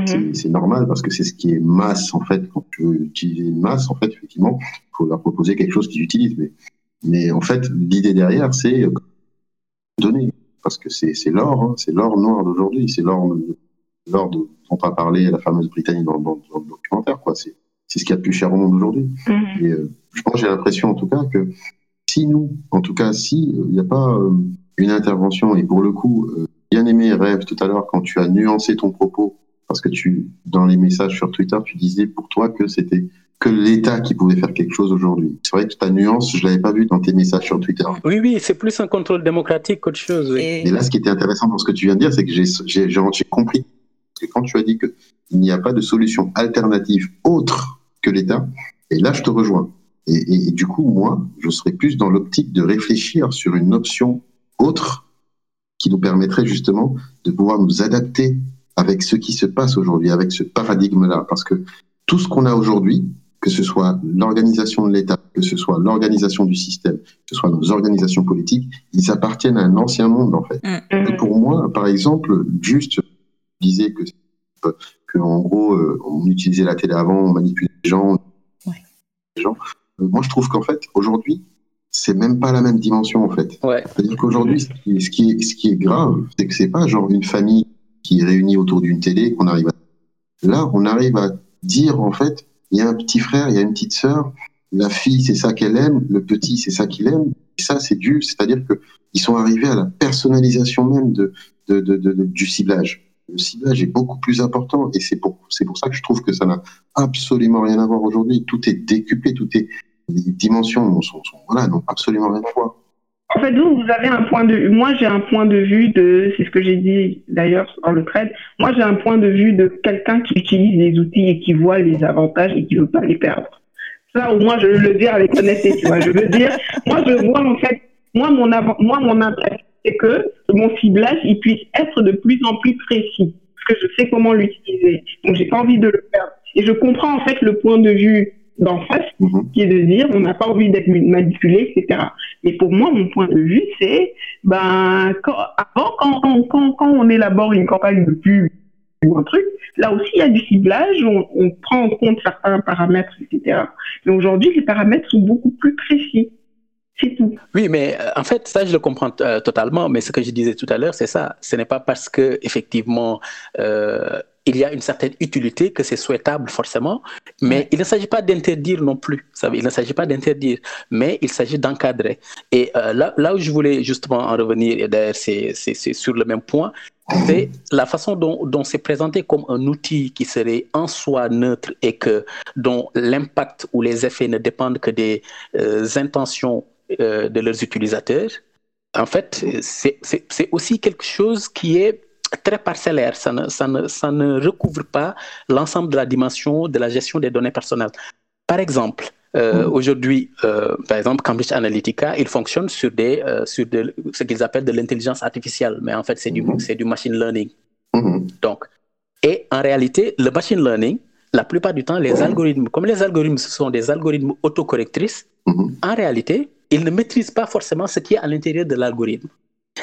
c'est mhm. normal parce que c'est ce qui est masse, en fait. Quand tu veux utiliser une masse, en fait, effectivement, il faut leur proposer quelque chose qu'ils utilisent. Mais, mais en fait, l'idée derrière, c'est donner parce que c'est l'or, hein, c'est l'or noir d'aujourd'hui, c'est l'or dont on a parlé la fameuse Britannique dans, dans, dans le documentaire, quoi. C'est c'est ce qu'il y a de plus cher au monde aujourd'hui. Mhm. Et euh, je pense, j'ai l'impression en tout cas que si nous, en tout cas, si il euh, n'y a pas euh, une intervention, et pour le coup, bien aimé Rêve tout à l'heure quand tu as nuancé ton propos, parce que tu, dans les messages sur Twitter, tu disais pour toi que c'était que l'État qui pouvait faire quelque chose aujourd'hui. C'est vrai que ta nuance, je l'avais pas vu dans tes messages sur Twitter. Oui, oui, c'est plus un contrôle démocratique qu'autre chose. Oui. Et... là, ce qui était intéressant dans ce que tu viens de dire, c'est que j'ai compris. que quand tu as dit qu'il n'y a pas de solution alternative autre que l'État. Et là, je te rejoins. Et, du coup, moi, je serais plus dans l'optique de réfléchir sur une option autre qui nous permettrait justement de pouvoir nous adapter avec ce qui se passe aujourd'hui, avec ce paradigme-là. Parce que tout ce qu'on a aujourd'hui, que ce soit l'organisation de l'État, que ce soit l'organisation du système, que ce soit nos organisations politiques, ils appartiennent à un ancien monde, en fait. Mm. Et pour moi, par exemple, juste, je disais que que en gros, euh, on utilisait la télé avant, on manipulait les gens. Les gens. Moi, je trouve qu'en fait, aujourd'hui, c'est même pas la même dimension en fait. C'est-à-dire qu'aujourd'hui, ce qui, ce, qui est, ce qui est grave, c'est que c'est pas genre une famille qui est réunie autour d'une télé qu'on arrive à. Là, on arrive à dire en fait, il y a un petit frère, il y a une petite sœur, la fille c'est ça qu'elle aime, le petit c'est ça qu'il aime. Et ça, c'est dû, c'est-à-dire que ils sont arrivés à la personnalisation même de, de, de, de du ciblage le ciblage est beaucoup plus important et c'est pour, c'est pour ça que je trouve que ça n'a absolument rien à voir aujourd'hui. Tout est décuplé, tout est, les dimensions sont, voilà, n'ont absolument rien à voir. En fait, vous, vous avez un point de vue. Moi, j'ai un point de vue de, c'est ce que j'ai dit d'ailleurs dans le trade. Moi, j'ai un point de vue de quelqu'un qui utilise les outils et qui voit les avantages et qui veut pas les perdre. Ça, au moins, je veux le dire avec honnêteté, tu vois. Je veux dire, moi, je vois en fait, moi, mon avant, moi, mon intérêt, c'est que mon ciblage il puisse être de plus en plus précis, parce que je sais comment l'utiliser. Donc j'ai pas envie de le perdre. Et je comprends en fait le point de vue d'en face, mhm. qui est de dire on n'a pas envie d'être manipulé, etc. Et pour moi, mon point de vue, c'est ben quand, avant quand, quand, quand, on élabore une campagne de pub ou un truc, là aussi il y a du ciblage, on, on prend en compte certains paramètres, etc. Mais aujourd'hui, les paramètres sont beaucoup plus précis. Oui, mais euh, en fait, ça, je le comprends euh, totalement. Mais ce que je disais tout à l'heure, c'est ça. Ce n'est pas parce que effectivement euh, il y a une certaine utilité que c'est souhaitable forcément. Mais il ne s'agit pas d'interdire non plus. Il ne s'agit pas d'interdire, mais il s'agit d'encadrer. Et là, là où je voulais justement en revenir, et d'ailleurs c'est sur le même point, c'est la façon dont, dont c'est présenté comme un outil qui serait en soi neutre et que dont l'impact ou les effets ne dépendent que des intentions euh, de leurs utilisateurs, en fait, c'est aussi quelque chose qui est très parcellaire. Ça ne, ça ne, ça ne recouvre pas l'ensemble de la dimension de la gestion des données personnelles. Par exemple, euh, mm. Aujourd'hui, euh, par exemple, Cambridge Analytica, il fonctionne sur, des, sur ce qu'ils appellent de l'intelligence artificielle, mais en fait, c'est du, mm. du machine learning. Mm. Donc, Et en réalité, le machine learning, la plupart du temps, les algorithmes, comme les algorithmes ce sont des algorithmes autocorrectrices, Mhm. en réalité, ils ne maîtrisent pas forcément ce qui est à l'intérieur de l'algorithme.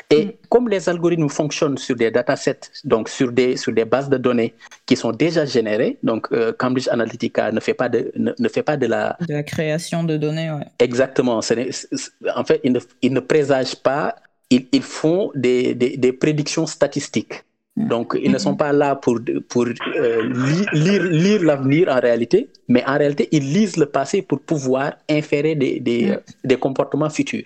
Et comme les algorithmes fonctionnent sur des datasets, donc sur des, sur des bases de données qui sont déjà générées, donc euh, Cambridge Analytica ne fait pas de, ne, ne fait pas de la, De la création de données, ouais. Exactement. C- en fait, ils ne, ils ne présagent pas, ils, ils font des, des, des prédictions statistiques. Donc, ils ne sont pas là pour, pour euh, li- lire, lire l'avenir en réalité, mais en réalité, ils lisent le passé pour pouvoir inférer des, des, des comportements futurs.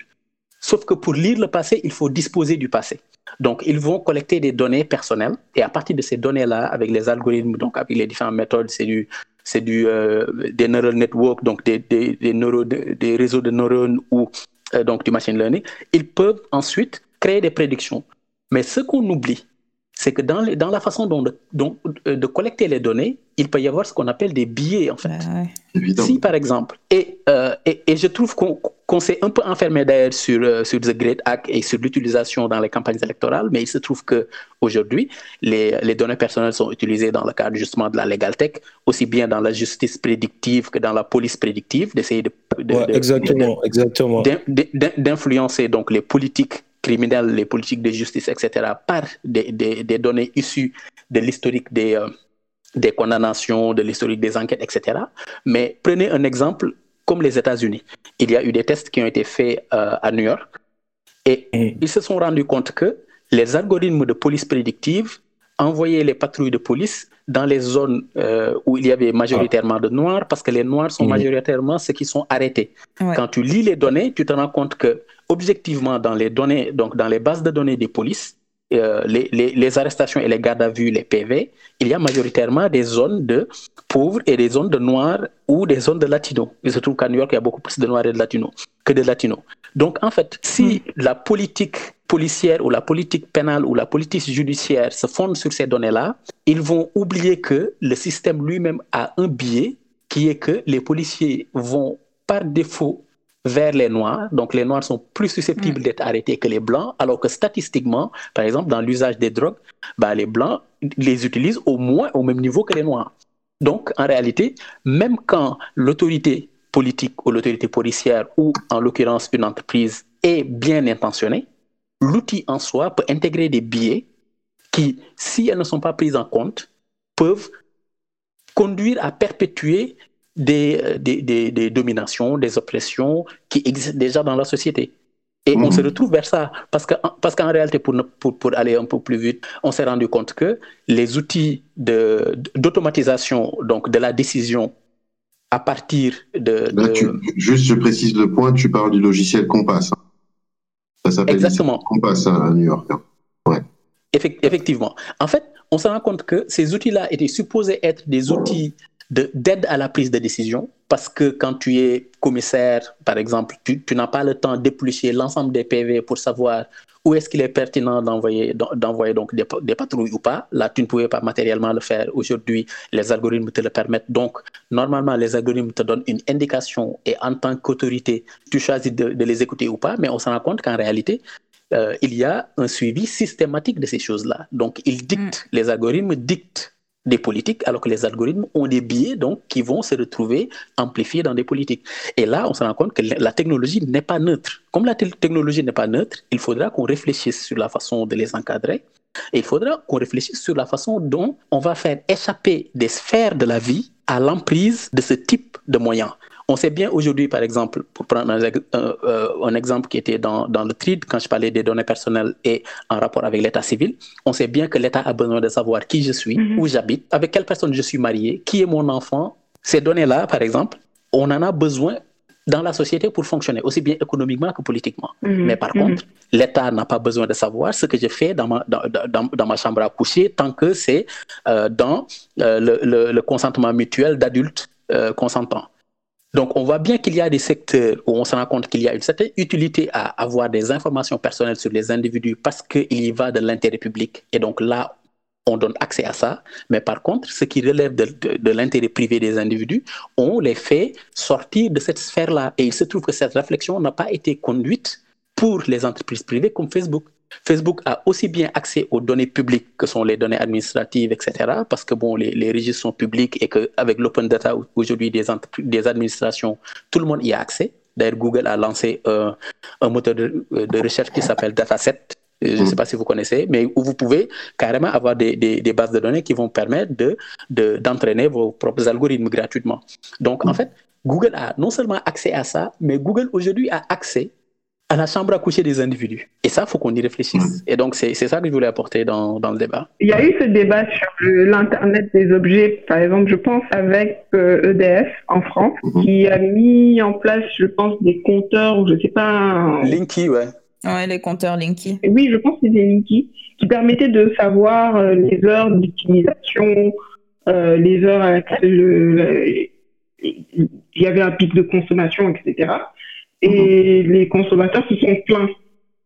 Sauf que pour lire le passé, il faut disposer du passé. Donc, ils vont collecter des données personnelles et à partir de ces données-là, avec les algorithmes, donc avec les différentes méthodes, c'est du, c'est du, euh, des neural networks, donc des, des, des, neuro- des- des réseaux de neurones ou euh, donc du machine learning, ils peuvent ensuite créer des prédictions. Mais ce qu'on oublie, c'est que dans, les- dans la façon dont euh, de collecter les données, il peut y avoir ce qu'on appelle des biais, en fait. Bah ouais. Si, par exemple, et, euh, et, et je trouve qu'on s'est un peu enfermé d'ailleurs sur, euh, sur The Great Hack et sur l'utilisation dans les campagnes électorales, mais il se trouve que aujourd'hui, les, les données personnelles sont utilisées dans le cadre justement de la legal tech, aussi bien dans la justice prédictive que dans la police prédictive, d'essayer de, de- Ouais, de- exactement, exactement. d'in- d'in- d'influencer donc les politiques criminelles, les politiques de justice, etc., par des, des, des données issues de l'historique des, euh, des condamnations, de l'historique des enquêtes, etc. Mais prenez un exemple comme les États-Unis. Il y a eu des tests qui ont été faits euh, à New York et Mm. ils se sont rendus compte que les algorithmes de police prédictive envoyaient les patrouilles de police dans les zones euh, où il y avait majoritairement de noirs parce que les noirs sont Mhm. majoritairement ceux qui sont arrêtés. Ouais. Quand tu lis les données, tu te rends compte que objectivement dans les données, donc dans les bases de données des polices, euh, les, les, les arrestations et les gardes à vue, les PV, il y a majoritairement des zones de pauvres et des zones de noirs ou des zones de latinos. Il se trouve qu'à New York, il y a beaucoup plus de noirs et de latinos que de latinos. Donc, en fait, si la politique policière ou la politique pénale ou la politique judiciaire se fonde sur ces données-là, ils vont oublier que le système lui-même a un biais qui est que les policiers vont par défaut vers les noirs. Donc, les noirs sont plus susceptibles d'être arrêtés que les blancs, alors que statistiquement, par exemple, dans l'usage des drogues, bah, les blancs les utilisent au moins au même niveau que les noirs. Donc, en réalité, même quand l'autorité politique ou l'autorité policière ou, en l'occurrence, une entreprise est bien intentionnée, l'outil en soi peut intégrer des biais qui, si elles ne sont pas prises en compte, peuvent conduire à perpétuer des, des, des, des dominations, des oppressions qui existent déjà dans la société. Et on Mhm. se retrouve vers ça. Parce qu'en parce qu'en réalité, pour, pour, pour aller un peu plus vite, on s'est rendu compte que les outils d'automatisation, donc de la décision à partir de... Là, tu, juste, je précise le point, tu parles du logiciel Compass. hein. Ça s'appelle Exactement. Compass hein, à New York. hein. Effect- Effectivement. En fait, on se rend compte que ces outils-là étaient supposés être des outils d'aide à la prise de décision, parce que quand tu es commissaire, par exemple, tu, tu n'as pas le temps d'éplucher l'ensemble des PV pour savoir où est-ce qu'il est pertinent d'envoyer d'en- d'envoyer donc des, pa- des patrouilles ou pas. Là, tu ne pouvais pas matériellement le faire. Aujourd'hui, les algorithmes te le permettent. Donc, normalement, les algorithmes te donnent une indication et en tant qu'autorité, tu choisis de, de les écouter ou pas, mais on se rend compte qu'en réalité, euh, il y a un suivi systématique de ces choses-là. Donc, ils dictent, les algorithmes dictent des politiques, alors que les algorithmes ont des biais donc, qui vont se retrouver amplifiés dans des politiques. Et là, on se rend compte que la technologie n'est pas neutre. Comme la te- technologie n'est pas neutre, il faudra qu'on réfléchisse sur la façon de les encadrer. Et il faudra qu'on réfléchisse sur la façon dont on va faire échapper des sphères de la vie à l'emprise de ce type de moyens. On sait bien aujourd'hui, par exemple, pour prendre un, euh, un exemple qui était dans, dans le TRID, quand je parlais des données personnelles et en rapport avec l'état civil, on sait bien que l'État a besoin de savoir qui je suis, Mhm. où j'habite, avec quelle personne je suis marié, qui est mon enfant. Ces données-là, par exemple, on en a besoin dans la société pour fonctionner, aussi bien économiquement que politiquement. Mhm. Mais par Mhm. contre, l'État n'a pas besoin de savoir ce que je fais dans ma, dans, dans- dans ma chambre à coucher tant que c'est euh, dans euh, le, le- le consentement mutuel d'adultes euh, consentants. Donc, on voit bien qu'il y a des secteurs où on se rend compte qu'il y a une certaine utilité à avoir des informations personnelles sur les individus parce qu'il y va de l'intérêt public. Et donc là, on donne accès à ça. Mais par contre, ce qui relève de, l'intérêt privé des individus, on les fait sortir de cette sphère-là. Et il se trouve que cette réflexion n'a pas été conduite pour les entreprises privées comme Facebook. Facebook a aussi bien accès aux données publiques que sont les données administratives, etc. Parce que bon, les, les registres sont publics et qu'avec l'open data aujourd'hui des, des administrations, tout le monde y a accès. D'ailleurs, Google a lancé euh, un moteur de, de recherche qui s'appelle Dataset. Je ne sais mm. pas si vous connaissez, mais où vous pouvez carrément avoir des, des, des bases de données qui vont permettre d'entraîner de, d'entraîner vos propres algorithmes gratuitement. Donc, en mm. fait, Google a non seulement accès à ça, mais Google aujourd'hui a accès à la chambre à coucher des individus. Et ça, il faut qu'on y réfléchisse. Et donc, c'est ça que je voulais apporter dans, dans, le débat. Il y a eu ce débat sur l'Internet des objets, par exemple, je pense, avec EDF euh, e en France, mhm. qui a mis en place, je pense, des compteurs, ou je sais pas... Linky, ouais. Ouais, les compteurs Linky. Oui, je pense que c'était Linky, qui permettaient de savoir euh, les heures d'utilisation, euh, les heures à laquelle il y avait un pic de consommation, etc. Et les consommateurs se sont plaints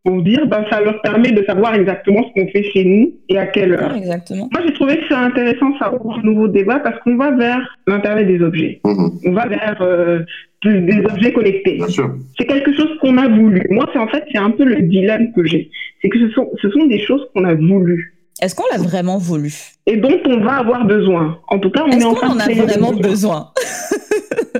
pour dire ben, ça leur permet de savoir exactement ce qu'on fait chez nous et à quelle heure. exactement. Moi, j'ai trouvé que c'est intéressant, ça ouvre un nouveau débat parce qu'on va vers l'Internet des objets. Mhm. On va vers euh, des objets connectés. C'est quelque chose qu'on a voulu. Moi, c'est en fait, c'est un peu le dilemme que j'ai. C'est que ce sont, ce sont des choses qu'on a voulu. Est-ce qu'on l'a vraiment voulu? Et dont on va avoir besoin. En tout cas, on est, en train en a vraiment besoin?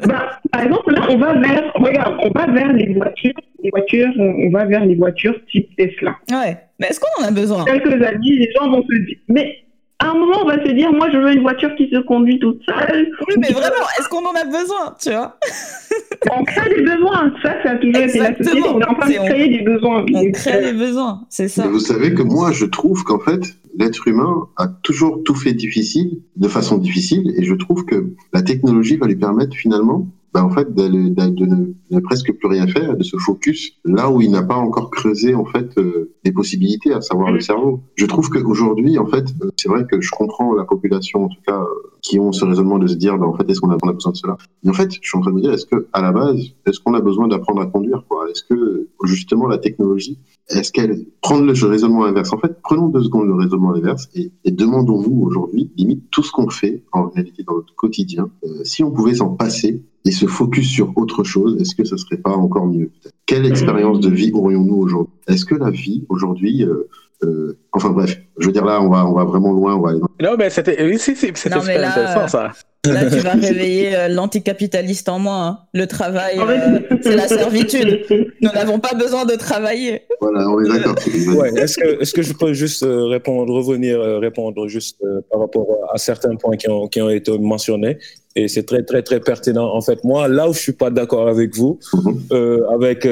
Bah, par exemple, là, on va vers, regarde, on va vers les voitures, les voitures, on va vers les voitures type Tesla. Ouais. Mais est-ce qu'on en a besoin? Quelques années, les gens vont se dire, mais à un moment, on va se dire, moi, je veux une voiture qui se conduit toute seule. Oui, mais vraiment, est-ce qu'on en a besoin, tu vois? On crée des besoins. Ça, ça a toujours été la société. On est en train de créer des besoins. On crée des besoins, c'est ça. vous savez que moi, je trouve qu'en fait, l'être humain a toujours tout fait difficile, de façon difficile, et je trouve que la technologie va lui permettre finalement bah, en fait, de, de, ne, presque plus rien faire, de se focus là où il n'a pas encore creusé en fait euh, des possibilités, à savoir le cerveau. Je trouve qu'aujourd'hui, en fait, euh, c'est vrai que je comprends la population, en tout cas, euh, qui ont ce raisonnement de se dire, bah, en fait, est-ce qu'on a, a, besoin de cela? Mais en fait, je suis en train de me dire, est-ce que à la base, est-ce qu'on a besoin d'apprendre à conduire quoi? Est-ce que justement la technologie, est-ce qu'elle prend le raisonnement inverse? En fait, prenons deux secondes le raisonnement inverse et, et demandons-nous aujourd'hui, limite tout ce qu'on fait en réalité dans notre quotidien, si on pouvait s'en passer et se focus sur autre chose, est-ce que ce serait pas encore mieux Quelle expérience de vie aurions-nous aujourd'hui? Est-ce que la vie aujourd'hui, euh, euh, enfin bref, je veux dire là, on va, on va vraiment loin. On va Non, mais c'était, oui, c'était super intéressant ça. Là, tu vas réveiller euh, l'anticapitaliste en moi. Hein. Le travail, euh, c'est la servitude. Nous n'avons pas besoin de travailler. Voilà, on est d'accord. ouais, est-ce que, est-ce que je peux juste euh, répondre, revenir, répondre juste par rapport à certains points qui ont, qui ont été mentionnés? Et c'est très très très pertinent. En fait, moi, là où je suis pas d'accord avec vous, mhm. avec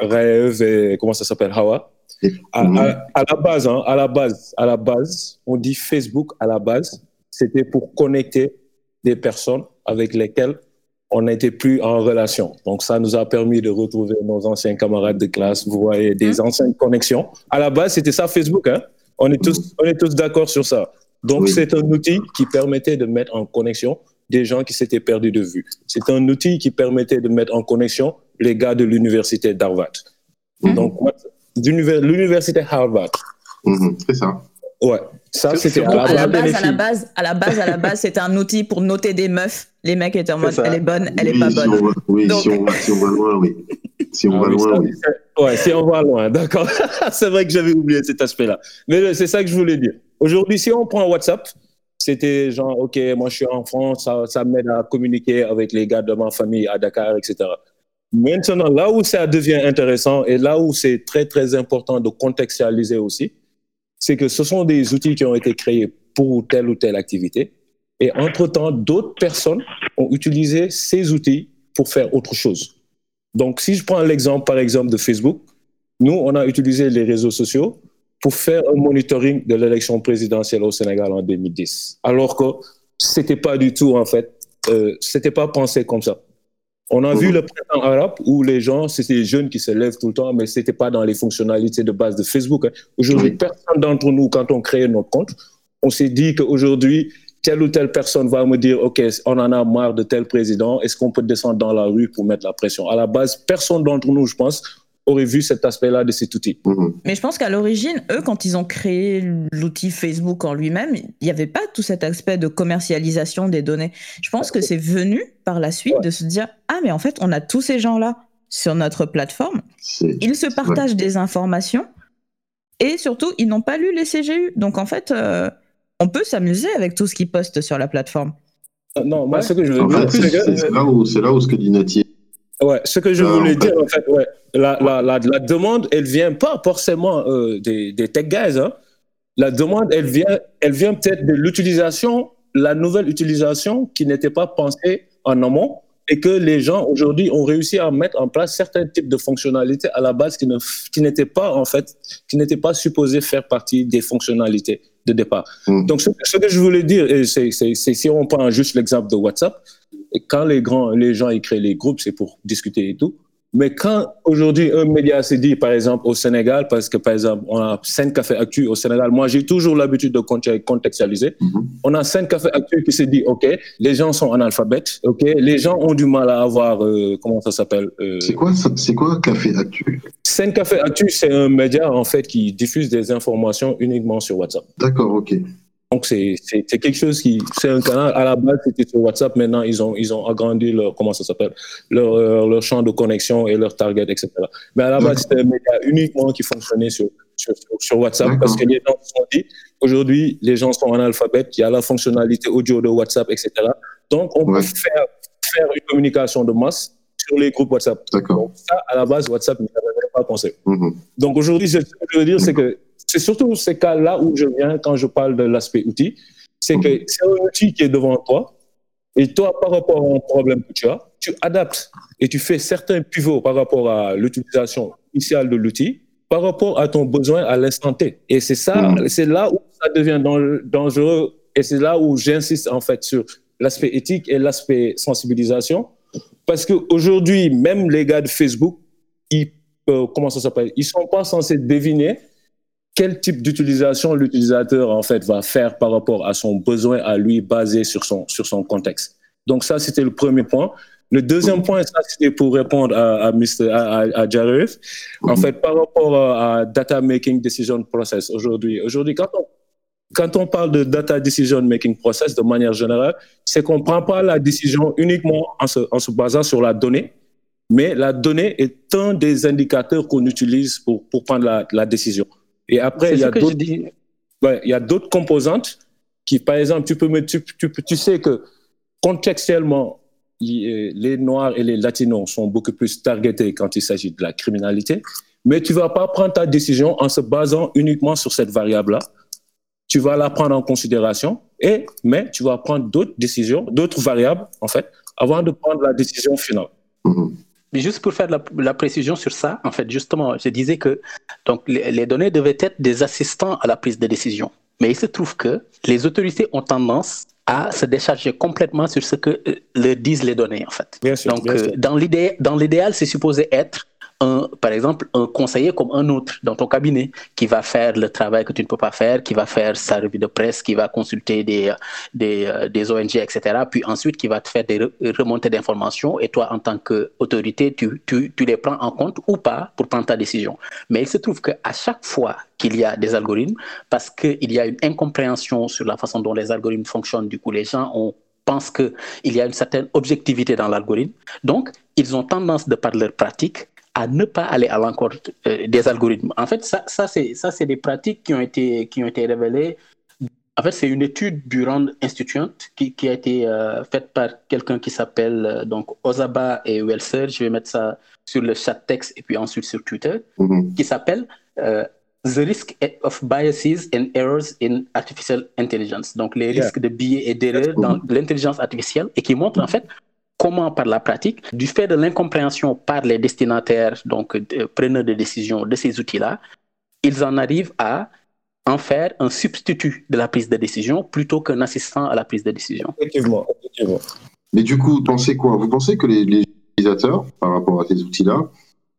Rêve et comment ça s'appelle, Hawa? À, mhm. à, la base, hein, à la base, à la base, on dit Facebook à la base, c'était pour connecter des personnes avec lesquelles on n'était plus en relation. Donc, ça nous a permis de retrouver nos anciens camarades de classe, vous voyez, des mmh. anciennes connexions. À la base, c'était ça Facebook. Hein? On est tous, on est tous d'accord sur ça. Donc, c'est un outil qui permettait de mettre en connexion des gens qui s'étaient perdus de vue. C'est un outil qui permettait de mettre en connexion les gars de l'université d'Harvard. Mmh. Donc, l'université Harvard. Mmh, c'est ça. Ouais. Ça, c'était à, la base, à la base, à la base, à la base, c'était un outil pour noter des meufs. Les mecs étaient en mode, elle est bonne, elle est pas bonne. oui, si, on va, si, on va, loin, oui. Si on ah va loin, oui. Ouais, si on va loin, d'accord. c'est vrai que j'avais oublié cet aspect-là. Mais c'est ça que je voulais dire. Aujourd'hui, si on prend WhatsApp, c'était genre, OK, moi je suis en France, ça, ça m'aide à communiquer avec les gars de ma famille à Dakar, etc. Maintenant, là où ça devient intéressant et là où c'est très, très important de contextualiser aussi, c'est que ce sont des outils qui ont été créés pour telle ou telle activité. Et entre-temps, d'autres personnes ont utilisé ces outils pour faire autre chose. Donc, si je prends l'exemple, par exemple, de Facebook, nous, on a utilisé les réseaux sociaux pour faire un monitoring de l'élection présidentielle au Sénégal en 2010. Alors que c'était pas du tout, en fait, euh, c'était pas pensé comme ça. On a vu le printemps arabe où les gens, c'était les jeunes qui se lèvent tout le temps, mais ce n'était pas dans les fonctionnalités de base de Facebook. Hein. Aujourd'hui, personne d'entre nous, quand on crée notre compte, on s'est dit qu'aujourd'hui, telle ou telle personne va me dire, OK, on en a marre de tel président, est-ce qu'on peut descendre dans la rue pour mettre la pression? À la base, personne d'entre nous, je pense, aurait vu cet aspect-là de cet outil. Mhm. Mais je pense qu'à l'origine, eux, quand ils ont créé l'outil Facebook en lui-même, il n'y avait pas tout cet aspect de commercialisation des données. Je pense que c'est venu par la suite de se dire ah mais en fait on a tous ces gens-là sur notre plateforme, ils se partagent des informations et surtout, ils n'ont pas lu les CGU. Donc en fait, euh, on peut s'amuser avec tout ce qu'ils postent sur la plateforme. Non, moi, ce que je veux dire, fait, c'est c'est là, où- c'est là où ce que dit Nati. Ouais, ce que je Ah, voulais dire, en fait, ouais, la, la, la, la demande, elle vient pas forcément euh, des, des tech guys. Hein. La demande, elle vient, elle vient peut-être de l'utilisation, la nouvelle utilisation qui n'était pas pensée en amont et que les gens aujourd'hui ont réussi à mettre en place certains types de fonctionnalités à la base qui ne qui n'étaient pas en fait qui n'étaient pas supposées faire partie des fonctionnalités de départ. Mm. Donc ce, ce que je voulais dire, et c'est c'est- c'est si on prend juste l'exemple de WhatsApp, quand les grands, les gens ils créent les groupes, c'est pour discuter et tout. Mais quand aujourd'hui un média s'est dit, par exemple au Sénégal, parce que par exemple on a cinq cafés actu au Sénégal, moi j'ai toujours l'habitude de conte- contextualiser. Mhm. On a cinq cafés actu qui s'est dit, ok, les gens sont analphabètes, ok, les gens ont du mal à avoir, euh, comment ça s'appelle euh, C'est quoi, c'est quoi Café Actu? Cinq cafés actu, c'est un média en fait qui diffuse des informations uniquement sur WhatsApp. D'accord, ok. Donc c'est quelque chose qui c'est un canal à la base c'était sur WhatsApp maintenant ils ont ils ont agrandi leur comment ça s'appelle? Leur euh, leur champ de connexion et leur target etc. Mais à la base c'était un média uniquement qui fonctionnait sur sur, sur- WhatsApp parce que les gens se sont dit aujourd'hui les gens sont analphabètes il y a la fonctionnalité audio de WhatsApp etc. Donc on Ouais. peut faire faire une communication de masse sur les groupes WhatsApp. Donc ça à la base WhatsApp n'y avait pas pensé. Mhm. Donc aujourd'hui, ce que je veux dire, c'est que c'est surtout ces cas-là où je viens quand je parle de l'aspect outil. C'est que c'est un outil qui est devant toi et toi, par rapport à un problème que tu as, tu adaptes et tu fais certains pivots par rapport à l'utilisation initiale de l'outil par rapport à ton besoin à l'instant T. Et c'est ça, Mhm. c'est là où ça devient dan- dangereux et c'est là où j'insiste en fait sur l'aspect éthique et l'aspect sensibilisation. Parce qu'aujourd'hui, même les gars de Facebook, ils, euh, comment ça s'appelle? Ils sont pas censés deviner quel type d'utilisation l'utilisateur en fait va faire par rapport à son besoin à lui basé sur son sur son contexte. Donc ça c'était le premier point. Le deuxième point, ça c'était pour répondre à, à Mr. à, à, Jaref. En fait, par rapport à, à data making decision process aujourd'hui, aujourd'hui quand on quand on parle de data decision making process de manière générale, c'est qu'on prend pas la décision uniquement en se, en se basant sur la donnée, mais la donnée est un des indicateurs qu'on utilise pour, pour prendre la, la décision. Et après, il y a d'autres dis. ouais, il y a d'autres composantes qui, par exemple, tu peux tu, tu, tu sais que contextuellement, il- les Noirs et les Latinos sont beaucoup plus targetés quand il s'agit de la criminalité, mais tu vas pas prendre ta décision en se basant uniquement sur cette variable-là. Tu vas la prendre en considération, et, mais tu vas prendre d'autres décisions, d'autres variables, en fait, avant de prendre la décision finale. Mhm. Mais juste pour faire la, la précision sur ça, en fait, justement, je disais que donc, les, les données devaient être des assistants à la prise de décision. Mais il se trouve que les autorités ont tendance à se décharger complètement sur ce que euh, leur disent les données, en fait. Bien sûr. Donc, bien euh, sûr. dans l'idéal, c'est supposé être, par exemple, un conseiller comme un autre dans ton cabinet qui va faire le travail que tu ne peux pas faire, qui va faire sa revue de presse, qui va consulter des, des, euh, ONG, etc. Puis ensuite, qui va te faire des re- remontées d'informations. Et toi, en tant qu'autorité, tu, tu, tu les prends en compte ou pas pour prendre ta décision. Mais il se trouve qu'à chaque fois qu'il y a des algorithmes, parce qu'il y a une incompréhension sur la façon dont les algorithmes fonctionnent, du coup, les gens ont pensent qu'il y a une certaine objectivité dans l'algorithme. Donc, ils ont tendance, de par leur pratique, à ne pas aller à l'encontre euh, des algorithmes. En fait, ça, ça c'est des pratiques qui ont été, qui ont été révélées. En fait, c'est une étude du Rand Institute qui, qui a été euh, faite par quelqu'un qui s'appelle euh, donc Ozaba et Welser. Je vais mettre ça sur le chat texte et puis ensuite sur Twitter, Mhm. qui s'appelle euh, The Risk of Biases and Errors in Artificial Intelligence. Donc, les Yeah. risques de biais et d'erreurs dans l'intelligence artificielle et qui montre en fait comment par la pratique, du fait de l'incompréhension par les destinataires, donc euh, preneurs de décision de ces outils-là, ils en arrivent à en faire un substitut de la prise de décision plutôt qu'un assistant à la prise de décision. Effectivement, effectivement. Mais du coup, pensez quoi? Vous pensez que les, les utilisateurs, par rapport à ces outils-là,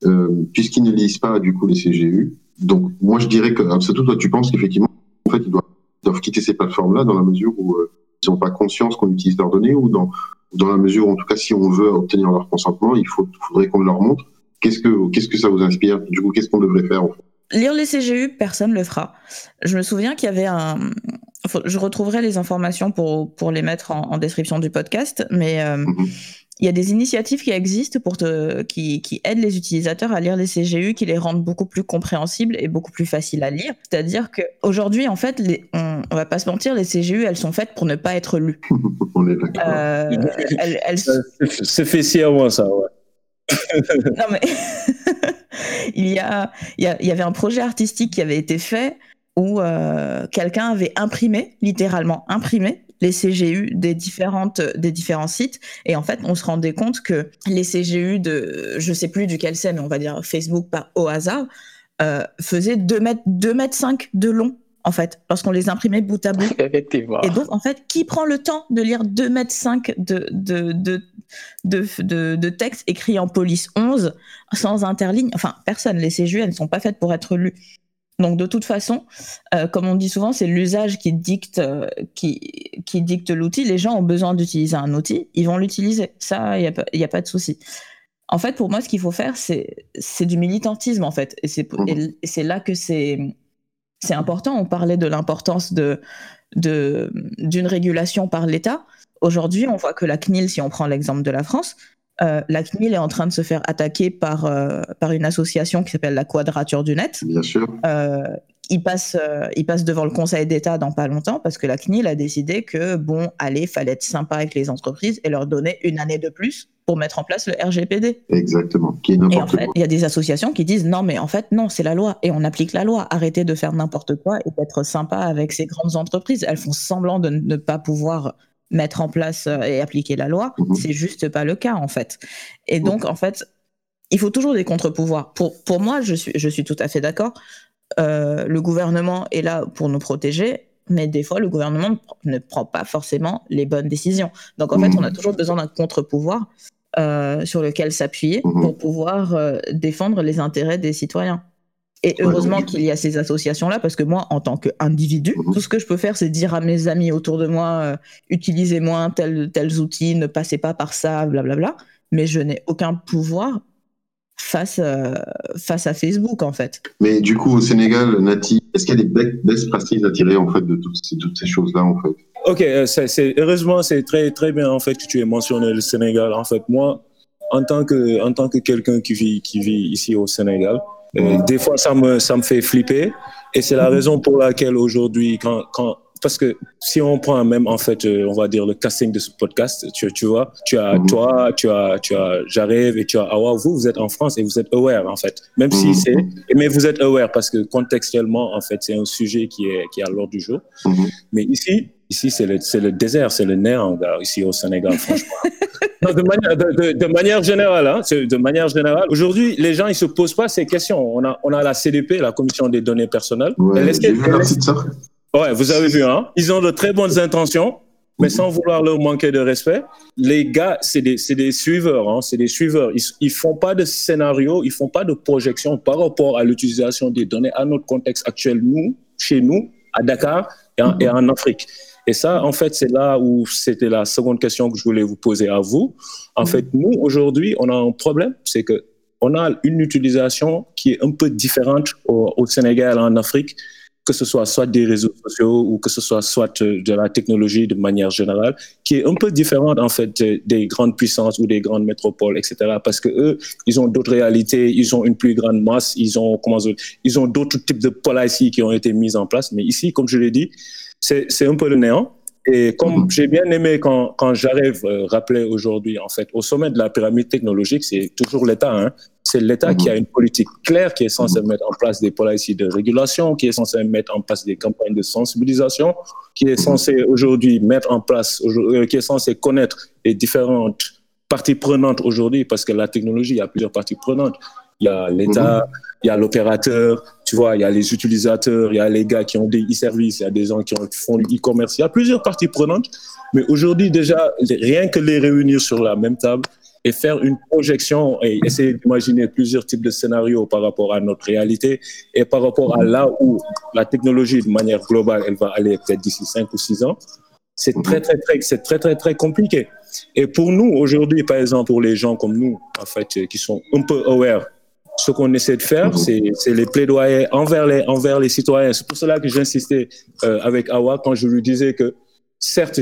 euh, puisqu'ils ne lisent pas du coup les CGU, donc moi je dirais que, surtout toi tu penses qu'effectivement, en fait, ils doivent, ils doivent quitter ces plateformes-là dans la mesure où euh, ils n'ont pas conscience qu'on utilise leurs données ou dans, dans la mesure où, en tout cas, si on veut obtenir leur consentement, il faut, faudrait qu'on leur montre. Qu'est-ce que, qu'est-ce que ça vous inspire Du coup, qu'est-ce qu'on devrait faire en fait? Lire les CGU, personne ne le fera. Je me souviens qu'il y avait un. faut- Je retrouverai les informations pour, pour les mettre en, en description du podcast, mais euh, Mhm. Il y a des initiatives qui existent pour te, qui, qui, aident les utilisateurs à lire les CGU, qui les rendent beaucoup plus compréhensibles et beaucoup plus faciles à lire. C'est-à-dire qu'aujourd'hui, en fait, les, on, on, va pas se mentir, les CGU, elles sont faites pour ne pas être lues. on est d'accord. Euh, elles, elles... C'est fait moi ça, ouais. non mais il, y a, il, y a, il y avait un projet artistique qui avait été fait où euh, quelqu'un avait imprimé, littéralement imprimé, les CGU des différentes des différents sites. Et en fait on se rendait compte que les CGU de je sais plus duquel c'est mais on va dire Facebook par au hasard euh, faisaient 2 mètres 2 mètres 5 de long en fait lorsqu'on les imprimait bout à bout. Et donc en fait qui prend le temps de lire 2 mètres 5 de de, de de, de, de texte écrit en police 11 sans interligne? Enfin personne. Les CGU elles ne sont pas faites pour être lues donc de toute façon, euh, comme on dit souvent, c'est l'usage qui dicte, euh, qui, qui dicte l'outil. Les gens ont besoin d'utiliser un outil, ils vont l'utiliser. Ça, il n'y a, a, pas de souci. En fait, pour moi, ce qu'il faut faire, c'est du militantisme, en fait. Et c'est là que c'est important. On parlait de l'importance d'une de, d'une régulation par l'État. Aujourd'hui, on voit que la CNIL, si on prend l'exemple de la France, euh, la CNIL est en train de se faire attaquer par, euh, par une association qui s'appelle la Quadrature du Net. Bien sûr. Euh, il, passe, il passe devant le Conseil d'État dans pas longtemps parce que la CNIL a décidé que, bon, allez, fallait être sympa avec les entreprises et leur donner une année de plus pour mettre en place le RGPD. Exactement. Qui est et en fait, il y a des associations qui disent non, mais en fait, non, c'est la loi et on applique la loi. Arrêtez de faire n'importe quoi et d'être sympa avec ces grandes entreprises. Elles font semblant de ne pas pouvoir mettre en place euh, et appliquer la loi. Mmh. C'est juste pas le cas, en fait. Et mmh. donc, en fait, il faut toujours des contre-pouvoirs. Pour, pour moi, je suis, je suis tout à fait d'accord. Euh, le gouvernement est là pour nous protéger, mais des fois, le gouvernement ne prend pas forcément les bonnes décisions. Donc, en mmh. fait, on a toujours besoin d'un contre-pouvoir euh, sur lequel s'appuyer pour pouvoir euh, défendre les intérêts des citoyens. Et heureusement qu'il y a ces associations-là, parce que moi, en tant qu'individu, tout ce que je peux faire, c'est dire à mes amis autour de moi, euh, utilisez moins tels, tels outils, ne passez pas par ça, blablabla. Mais je n'ai aucun pouvoir face, euh, face à Facebook, en fait. Mais du coup, au Sénégal, Nati, est-ce qu'il y a des best practices à tirer, en fait, de toutes ces, toutes ces choses-là, en fait? Ok, euh, c'est, heureusement, c'est très, très bien, en fait, que tu aies mentionné le Sénégal. En fait, moi, en tant que, en tant que quelqu'un qui vit, qui vit ici au Sénégal, euh, des fois, ça me, ça me fait flipper. Et c'est la raison pour laquelle aujourd'hui, quand, quand, parce que si on prend même, en fait, euh, on va dire le casting de ce podcast, tu, tu vois, tu as mhm. toi, tu as, tu as J'arrive et tu as Awa, vous, vous êtes en France et vous êtes aware, en fait. Même si mhm. c'est, mais vous êtes aware parce que contextuellement, en fait, c'est un sujet qui est, qui est à l'ordre du jour. Mhm. Mais ici, ici, c'est le, c'est le désert, c'est le néant, ici au Sénégal, franchement. de, manière, de, de, manière, générale, hein, de manière générale, aujourd'hui, les gens ils se posent pas ces questions. On a, on a la CDP, la Commission des données personnelles. Ouais, ouais vous avez vu, hein Ils ont de très bonnes intentions, mais sans vouloir leur manquer de respect. Les gars, c'est des, des, suiveurs, hein, c'est des suiveurs. Ils, ils font pas de scénario, ils font pas de projection par rapport à l'utilisation des données à notre contexte actuel, nous, chez nous, à Dakar et en, Afrique. Et ça, en fait, c'est là où c'était la seconde question que je voulais vous poser à vous. En fait, nous, aujourd'hui, on a un problème, c'est que on a une utilisation qui est un peu différente au Sénégal, en Afrique, que ce soit soit des réseaux sociaux ou que ce soit soit de la technologie de manière générale, qui est un peu différente en fait des grandes puissances ou des grandes métropoles, etc. Parce que eux, ils ont d'autres réalités, ils ont une plus grande masse, ils ont comment ils ont d'autres types de policies qui ont été mises en place. Mais ici, comme je l'ai dit, c'est un peu le néant. Et comme mhm. j'ai bien aimé quand, quand j'arrive euh, rappeler aujourd'hui, en fait, au sommet de la pyramide technologique, c'est toujours l'État. Hein. C'est l'État qui a mhm. une politique claire, qui est censé mhm. mettre en place des politiques de régulation, qui est censé mettre en place des campagnes de sensibilisation, qui est censé aujourd'hui mettre en place, euh, qui est censé connaître les différentes parties prenantes aujourd'hui, parce que la technologie, il y a plusieurs parties prenantes. Il y a l'État, il y a l'opérateur, tu vois, il y a les utilisateurs, il y a les gars qui ont des e-services, il y a des gens qui font du e-commerce. Il y a plusieurs parties prenantes. Mais aujourd'hui, déjà, rien que les réunir sur la même table et faire une projection et essayer d'imaginer plusieurs types de scénarios par rapport à notre réalité et par rapport à là où la technologie, de manière globale, elle va aller peut-être d'ici cinq ou six ans, c'est très, très, très, c'est très, très, très compliqué. Et pour nous, aujourd'hui, par exemple, pour les gens comme nous, en fait, qui sont un peu aware ce qu'on essaie de faire, mhm. c'est les plaidoyers envers les, envers les citoyens. C'est pour cela que j'insistais euh, avec Awa quand je lui disais que, certes,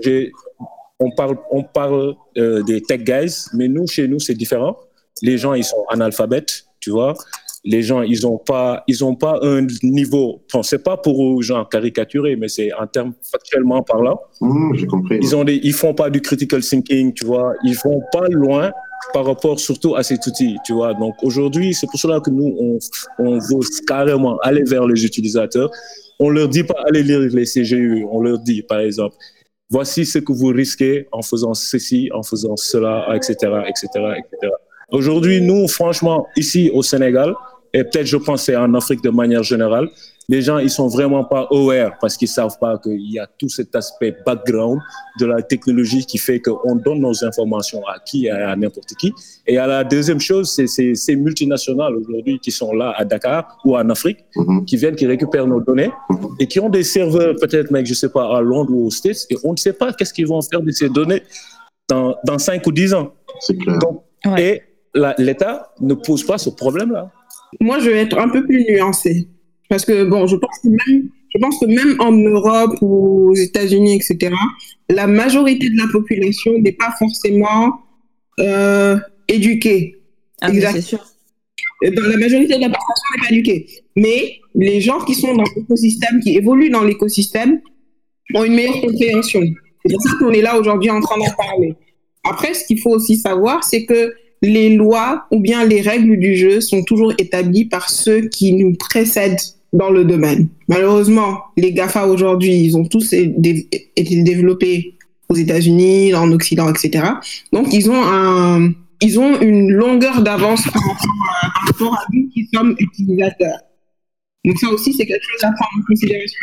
on parle, on parle euh, des tech guys, mais nous, chez nous, c'est différent. Les gens, ils sont analphabètes, tu vois. Les gens, ils n'ont pas, ils ont pas un niveau. Bon, c'est pas pour gens caricaturer, mais c'est en termes factuellement parlant. Mmh, J'ai compris. Ils ont des, ils font pas du critical thinking, tu vois. Ils vont pas loin par rapport surtout à cet outil, tu vois. Donc aujourd'hui, c'est pour cela que nous, on, on veut carrément aller vers les utilisateurs. On leur dit pas allez lire les CGU. On leur dit, par exemple, voici ce que vous risquez en faisant ceci, en faisant cela, etc., etc., etc. Aujourd'hui, nous, franchement, ici au Sénégal, et peut-être je pense en Afrique de manière générale, les gens ils sont vraiment pas aware parce qu'ils savent pas qu'il y a tout cet aspect background de la technologie qui fait qu'on donne nos informations à qui à n'importe qui. Et à la deuxième chose, c'est ces multinationales aujourd'hui qui sont là à Dakar ou en Afrique, Mhm. qui viennent, qui récupèrent nos données et qui ont des serveurs peut-être, mec, je sais pas, à Londres ou aux States, et on ne sait pas qu'est-ce qu'ils vont faire de ces données dans, dans 5 ou 10 ans. C'est clair. Donc, Ouais. Et l'État ne pose pas ce problème-là. Moi, je vais être un peu plus nuancée. Parce que, bon, je pense que même, je pense que même en Europe ou aux États-Unis, etc., la majorité de la population n'est pas forcément euh, éduquée. Ah, c'est sûr. Dans la majorité de la population n'est pas éduquée. Mais les gens qui sont dans l'écosystème, qui évoluent dans l'écosystème, ont une meilleure compréhension. C'est pour ça qu'on est là aujourd'hui en train d'en parler. Après, ce qu'il faut aussi savoir, c'est que les lois ou bien les règles du jeu sont toujours établies par ceux qui nous précèdent dans le domaine. Malheureusement, les GAFA aujourd'hui, ils ont tous été développés aux États-Unis, en Occident, etc. Donc, ils ont un, ils ont une longueur d'avance par rapport à, nous qui sommes utilisateurs. Donc, ça aussi, c'est quelque chose à prendre en considération.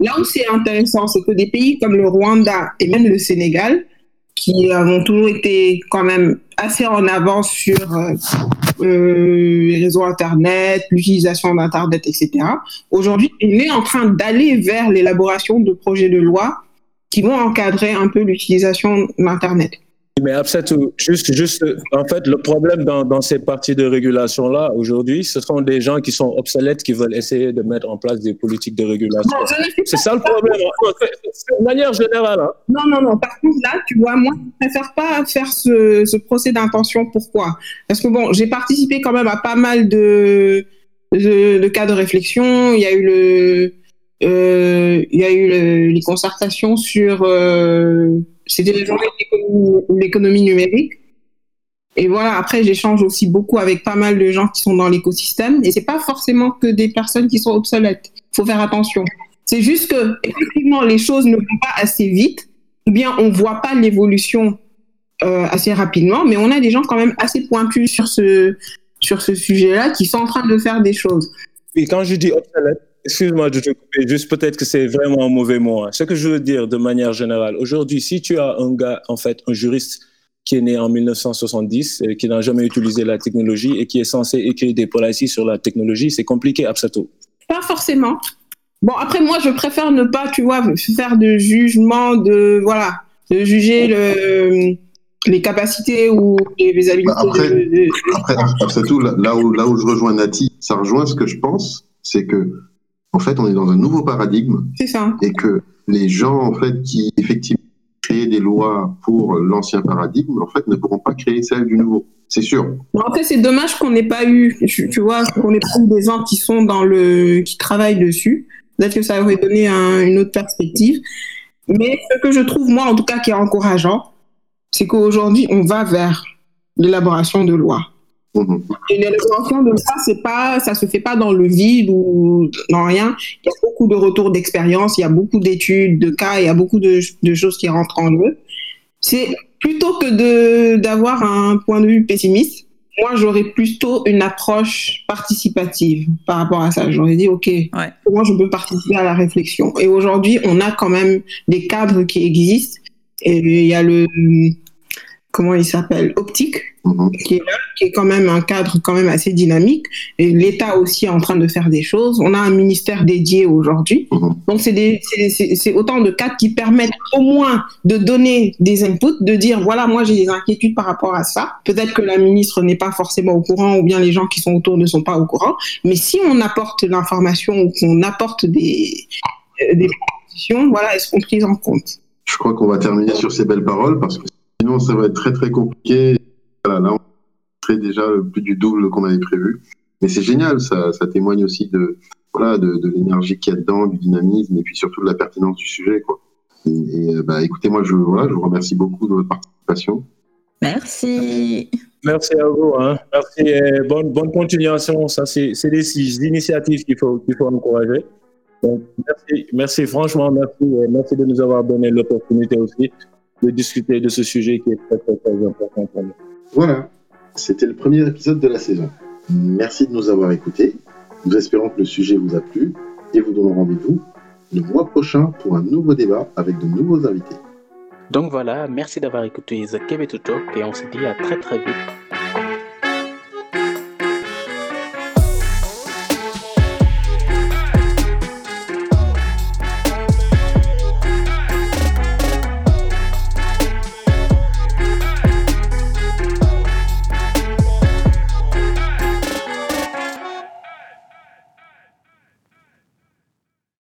Là où c'est intéressant, c'est que des pays comme le Rwanda et même le Sénégal, qui ont toujours été quand même assez en avance sur euh, euh, les réseaux Internet, l'utilisation d'Internet, etc. Aujourd'hui, on est en train d'aller vers l'élaboration de projets de loi qui vont encadrer un peu l'utilisation d'Internet. Mais juste, juste, en fait, le problème dans, dans ces parties de régulation-là, aujourd'hui, ce sont des gens qui sont obsolètes qui veulent essayer de mettre en place des politiques de régulation. C'est ça le problème. C'est de manière générale. Hein. Non, non, non. Par contre, là, tu vois, moi, je préfère pas faire ce, ce procès d'intention. Pourquoi? Parce que bon, j'ai participé quand même à pas mal de, de, de cas de réflexion. Il y a eu le, euh, il y a eu le- les concertations sur, euh, c'était les journées d'économie- l'économie numérique. Et voilà, après, j'échange aussi beaucoup avec pas mal de gens qui sont dans l'écosystème. Et c'est pas forcément que des personnes qui sont obsolètes. faut faire attention. C'est juste que, effectivement, les choses ne vont pas assez vite, ou bien on voit pas l'évolution euh, assez rapidement, mais on a des gens quand même assez pointus sur ce, sur ce sujet-là qui sont en train de faire des choses. Et quand je dis obsolète, excuse-moi de te couper, juste peut-être que c'est vraiment un mauvais mot. hein. Ce que je veux dire de manière générale, aujourd'hui, si tu as un gars, en fait, un juriste qui est né en 1970, et qui n'a jamais utilisé la technologie et qui est censé écrire des policies sur la technologie, c'est compliqué, Absato. Pas forcément. Bon, après, moi, je préfère ne pas, tu vois, faire de jugement, de, voilà, de juger le, les capacités ou les, habiletés Bah, après- de, de- Après, après tout, là, là où, là où je rejoins Nati, ça rejoint ce que je pense, c'est que, en fait, on est dans un nouveau paradigme C'est ça. et que les gens, en fait, qui effectivement créent des lois pour l'ancien paradigme, en fait, ne pourront pas créer celles du nouveau. C'est sûr. Bon, après, c'est dommage qu'on n'ait pas eu, tu, vois, qu'on ait pas eu des gens qui sont dans le, qui travaillent dessus. Peut-être que ça aurait donné un- une autre perspective. Mais ce que je trouve, moi, en tout cas, qui est encourageant, c'est qu'aujourd'hui, on va vers l'élaboration de lois. Mhm. Et de lois, c'est pas, ça se fait pas dans le vide ou dans rien. Il y a beaucoup de retours d'expérience, il y a beaucoup d'études, de cas, il y a beaucoup de, de choses qui rentrent en jeu. C'est plutôt que de d'avoir un point de vue pessimiste. Moi, j'aurais plutôt une approche participative par rapport à ça. J'aurais dit, OK, comment je peux participer à la réflexion? Et aujourd'hui, on a quand même des cadres qui existent. Et il y a le, comment il s'appelle, Optique, Mhm. qui est là, qui est quand même un cadre quand même assez dynamique. Et l'État aussi est en train de faire des choses. On a un ministère dédié aujourd'hui. Mhm. Donc, c'est autant de cadres qui permettent au moins de donner des inputs, de dire, voilà, moi, j'ai des inquiétudes par rapport à ça. Peut-être que la ministre n'est pas forcément au courant ou bien les gens qui sont autour ne sont pas au courant. Mais si on apporte l'information ou qu'on apporte des, euh, des propositions, voilà, elles seront prises en compte. je crois qu'on va terminer sur ces belles paroles parce que sinon ça va être très très compliqué. Voilà, là, on serait déjà plus du double qu'on avait prévu. Mais c'est génial, ça, ça témoigne aussi de, voilà, de, de l'énergie qu'il y a dedans, du dynamisme et puis surtout de la pertinence du sujet. Quoi. Et, bah, écoutez, moi, je, voilà, je vous remercie beaucoup de votre participation. Merci. Merci à vous. Hein. Merci et bonne, bonne continuation. Ça, c'est des initiatives qu'il faut, qu'il faut encourager. Donc, merci, merci, franchement, merci, merci de nous avoir donné l'opportunité aussi de discuter de ce sujet qui est très, très, très important pour nous. Voilà, c'était le premier épisode de la saison. Merci de nous avoir écoutés. Nous espérons que le sujet vous a plu et vous donnons rendez-vous le mois prochain pour un nouveau débat avec de nouveaux invités. Donc voilà, merci d'avoir écouté The Québec Talk et on se dit à très très vite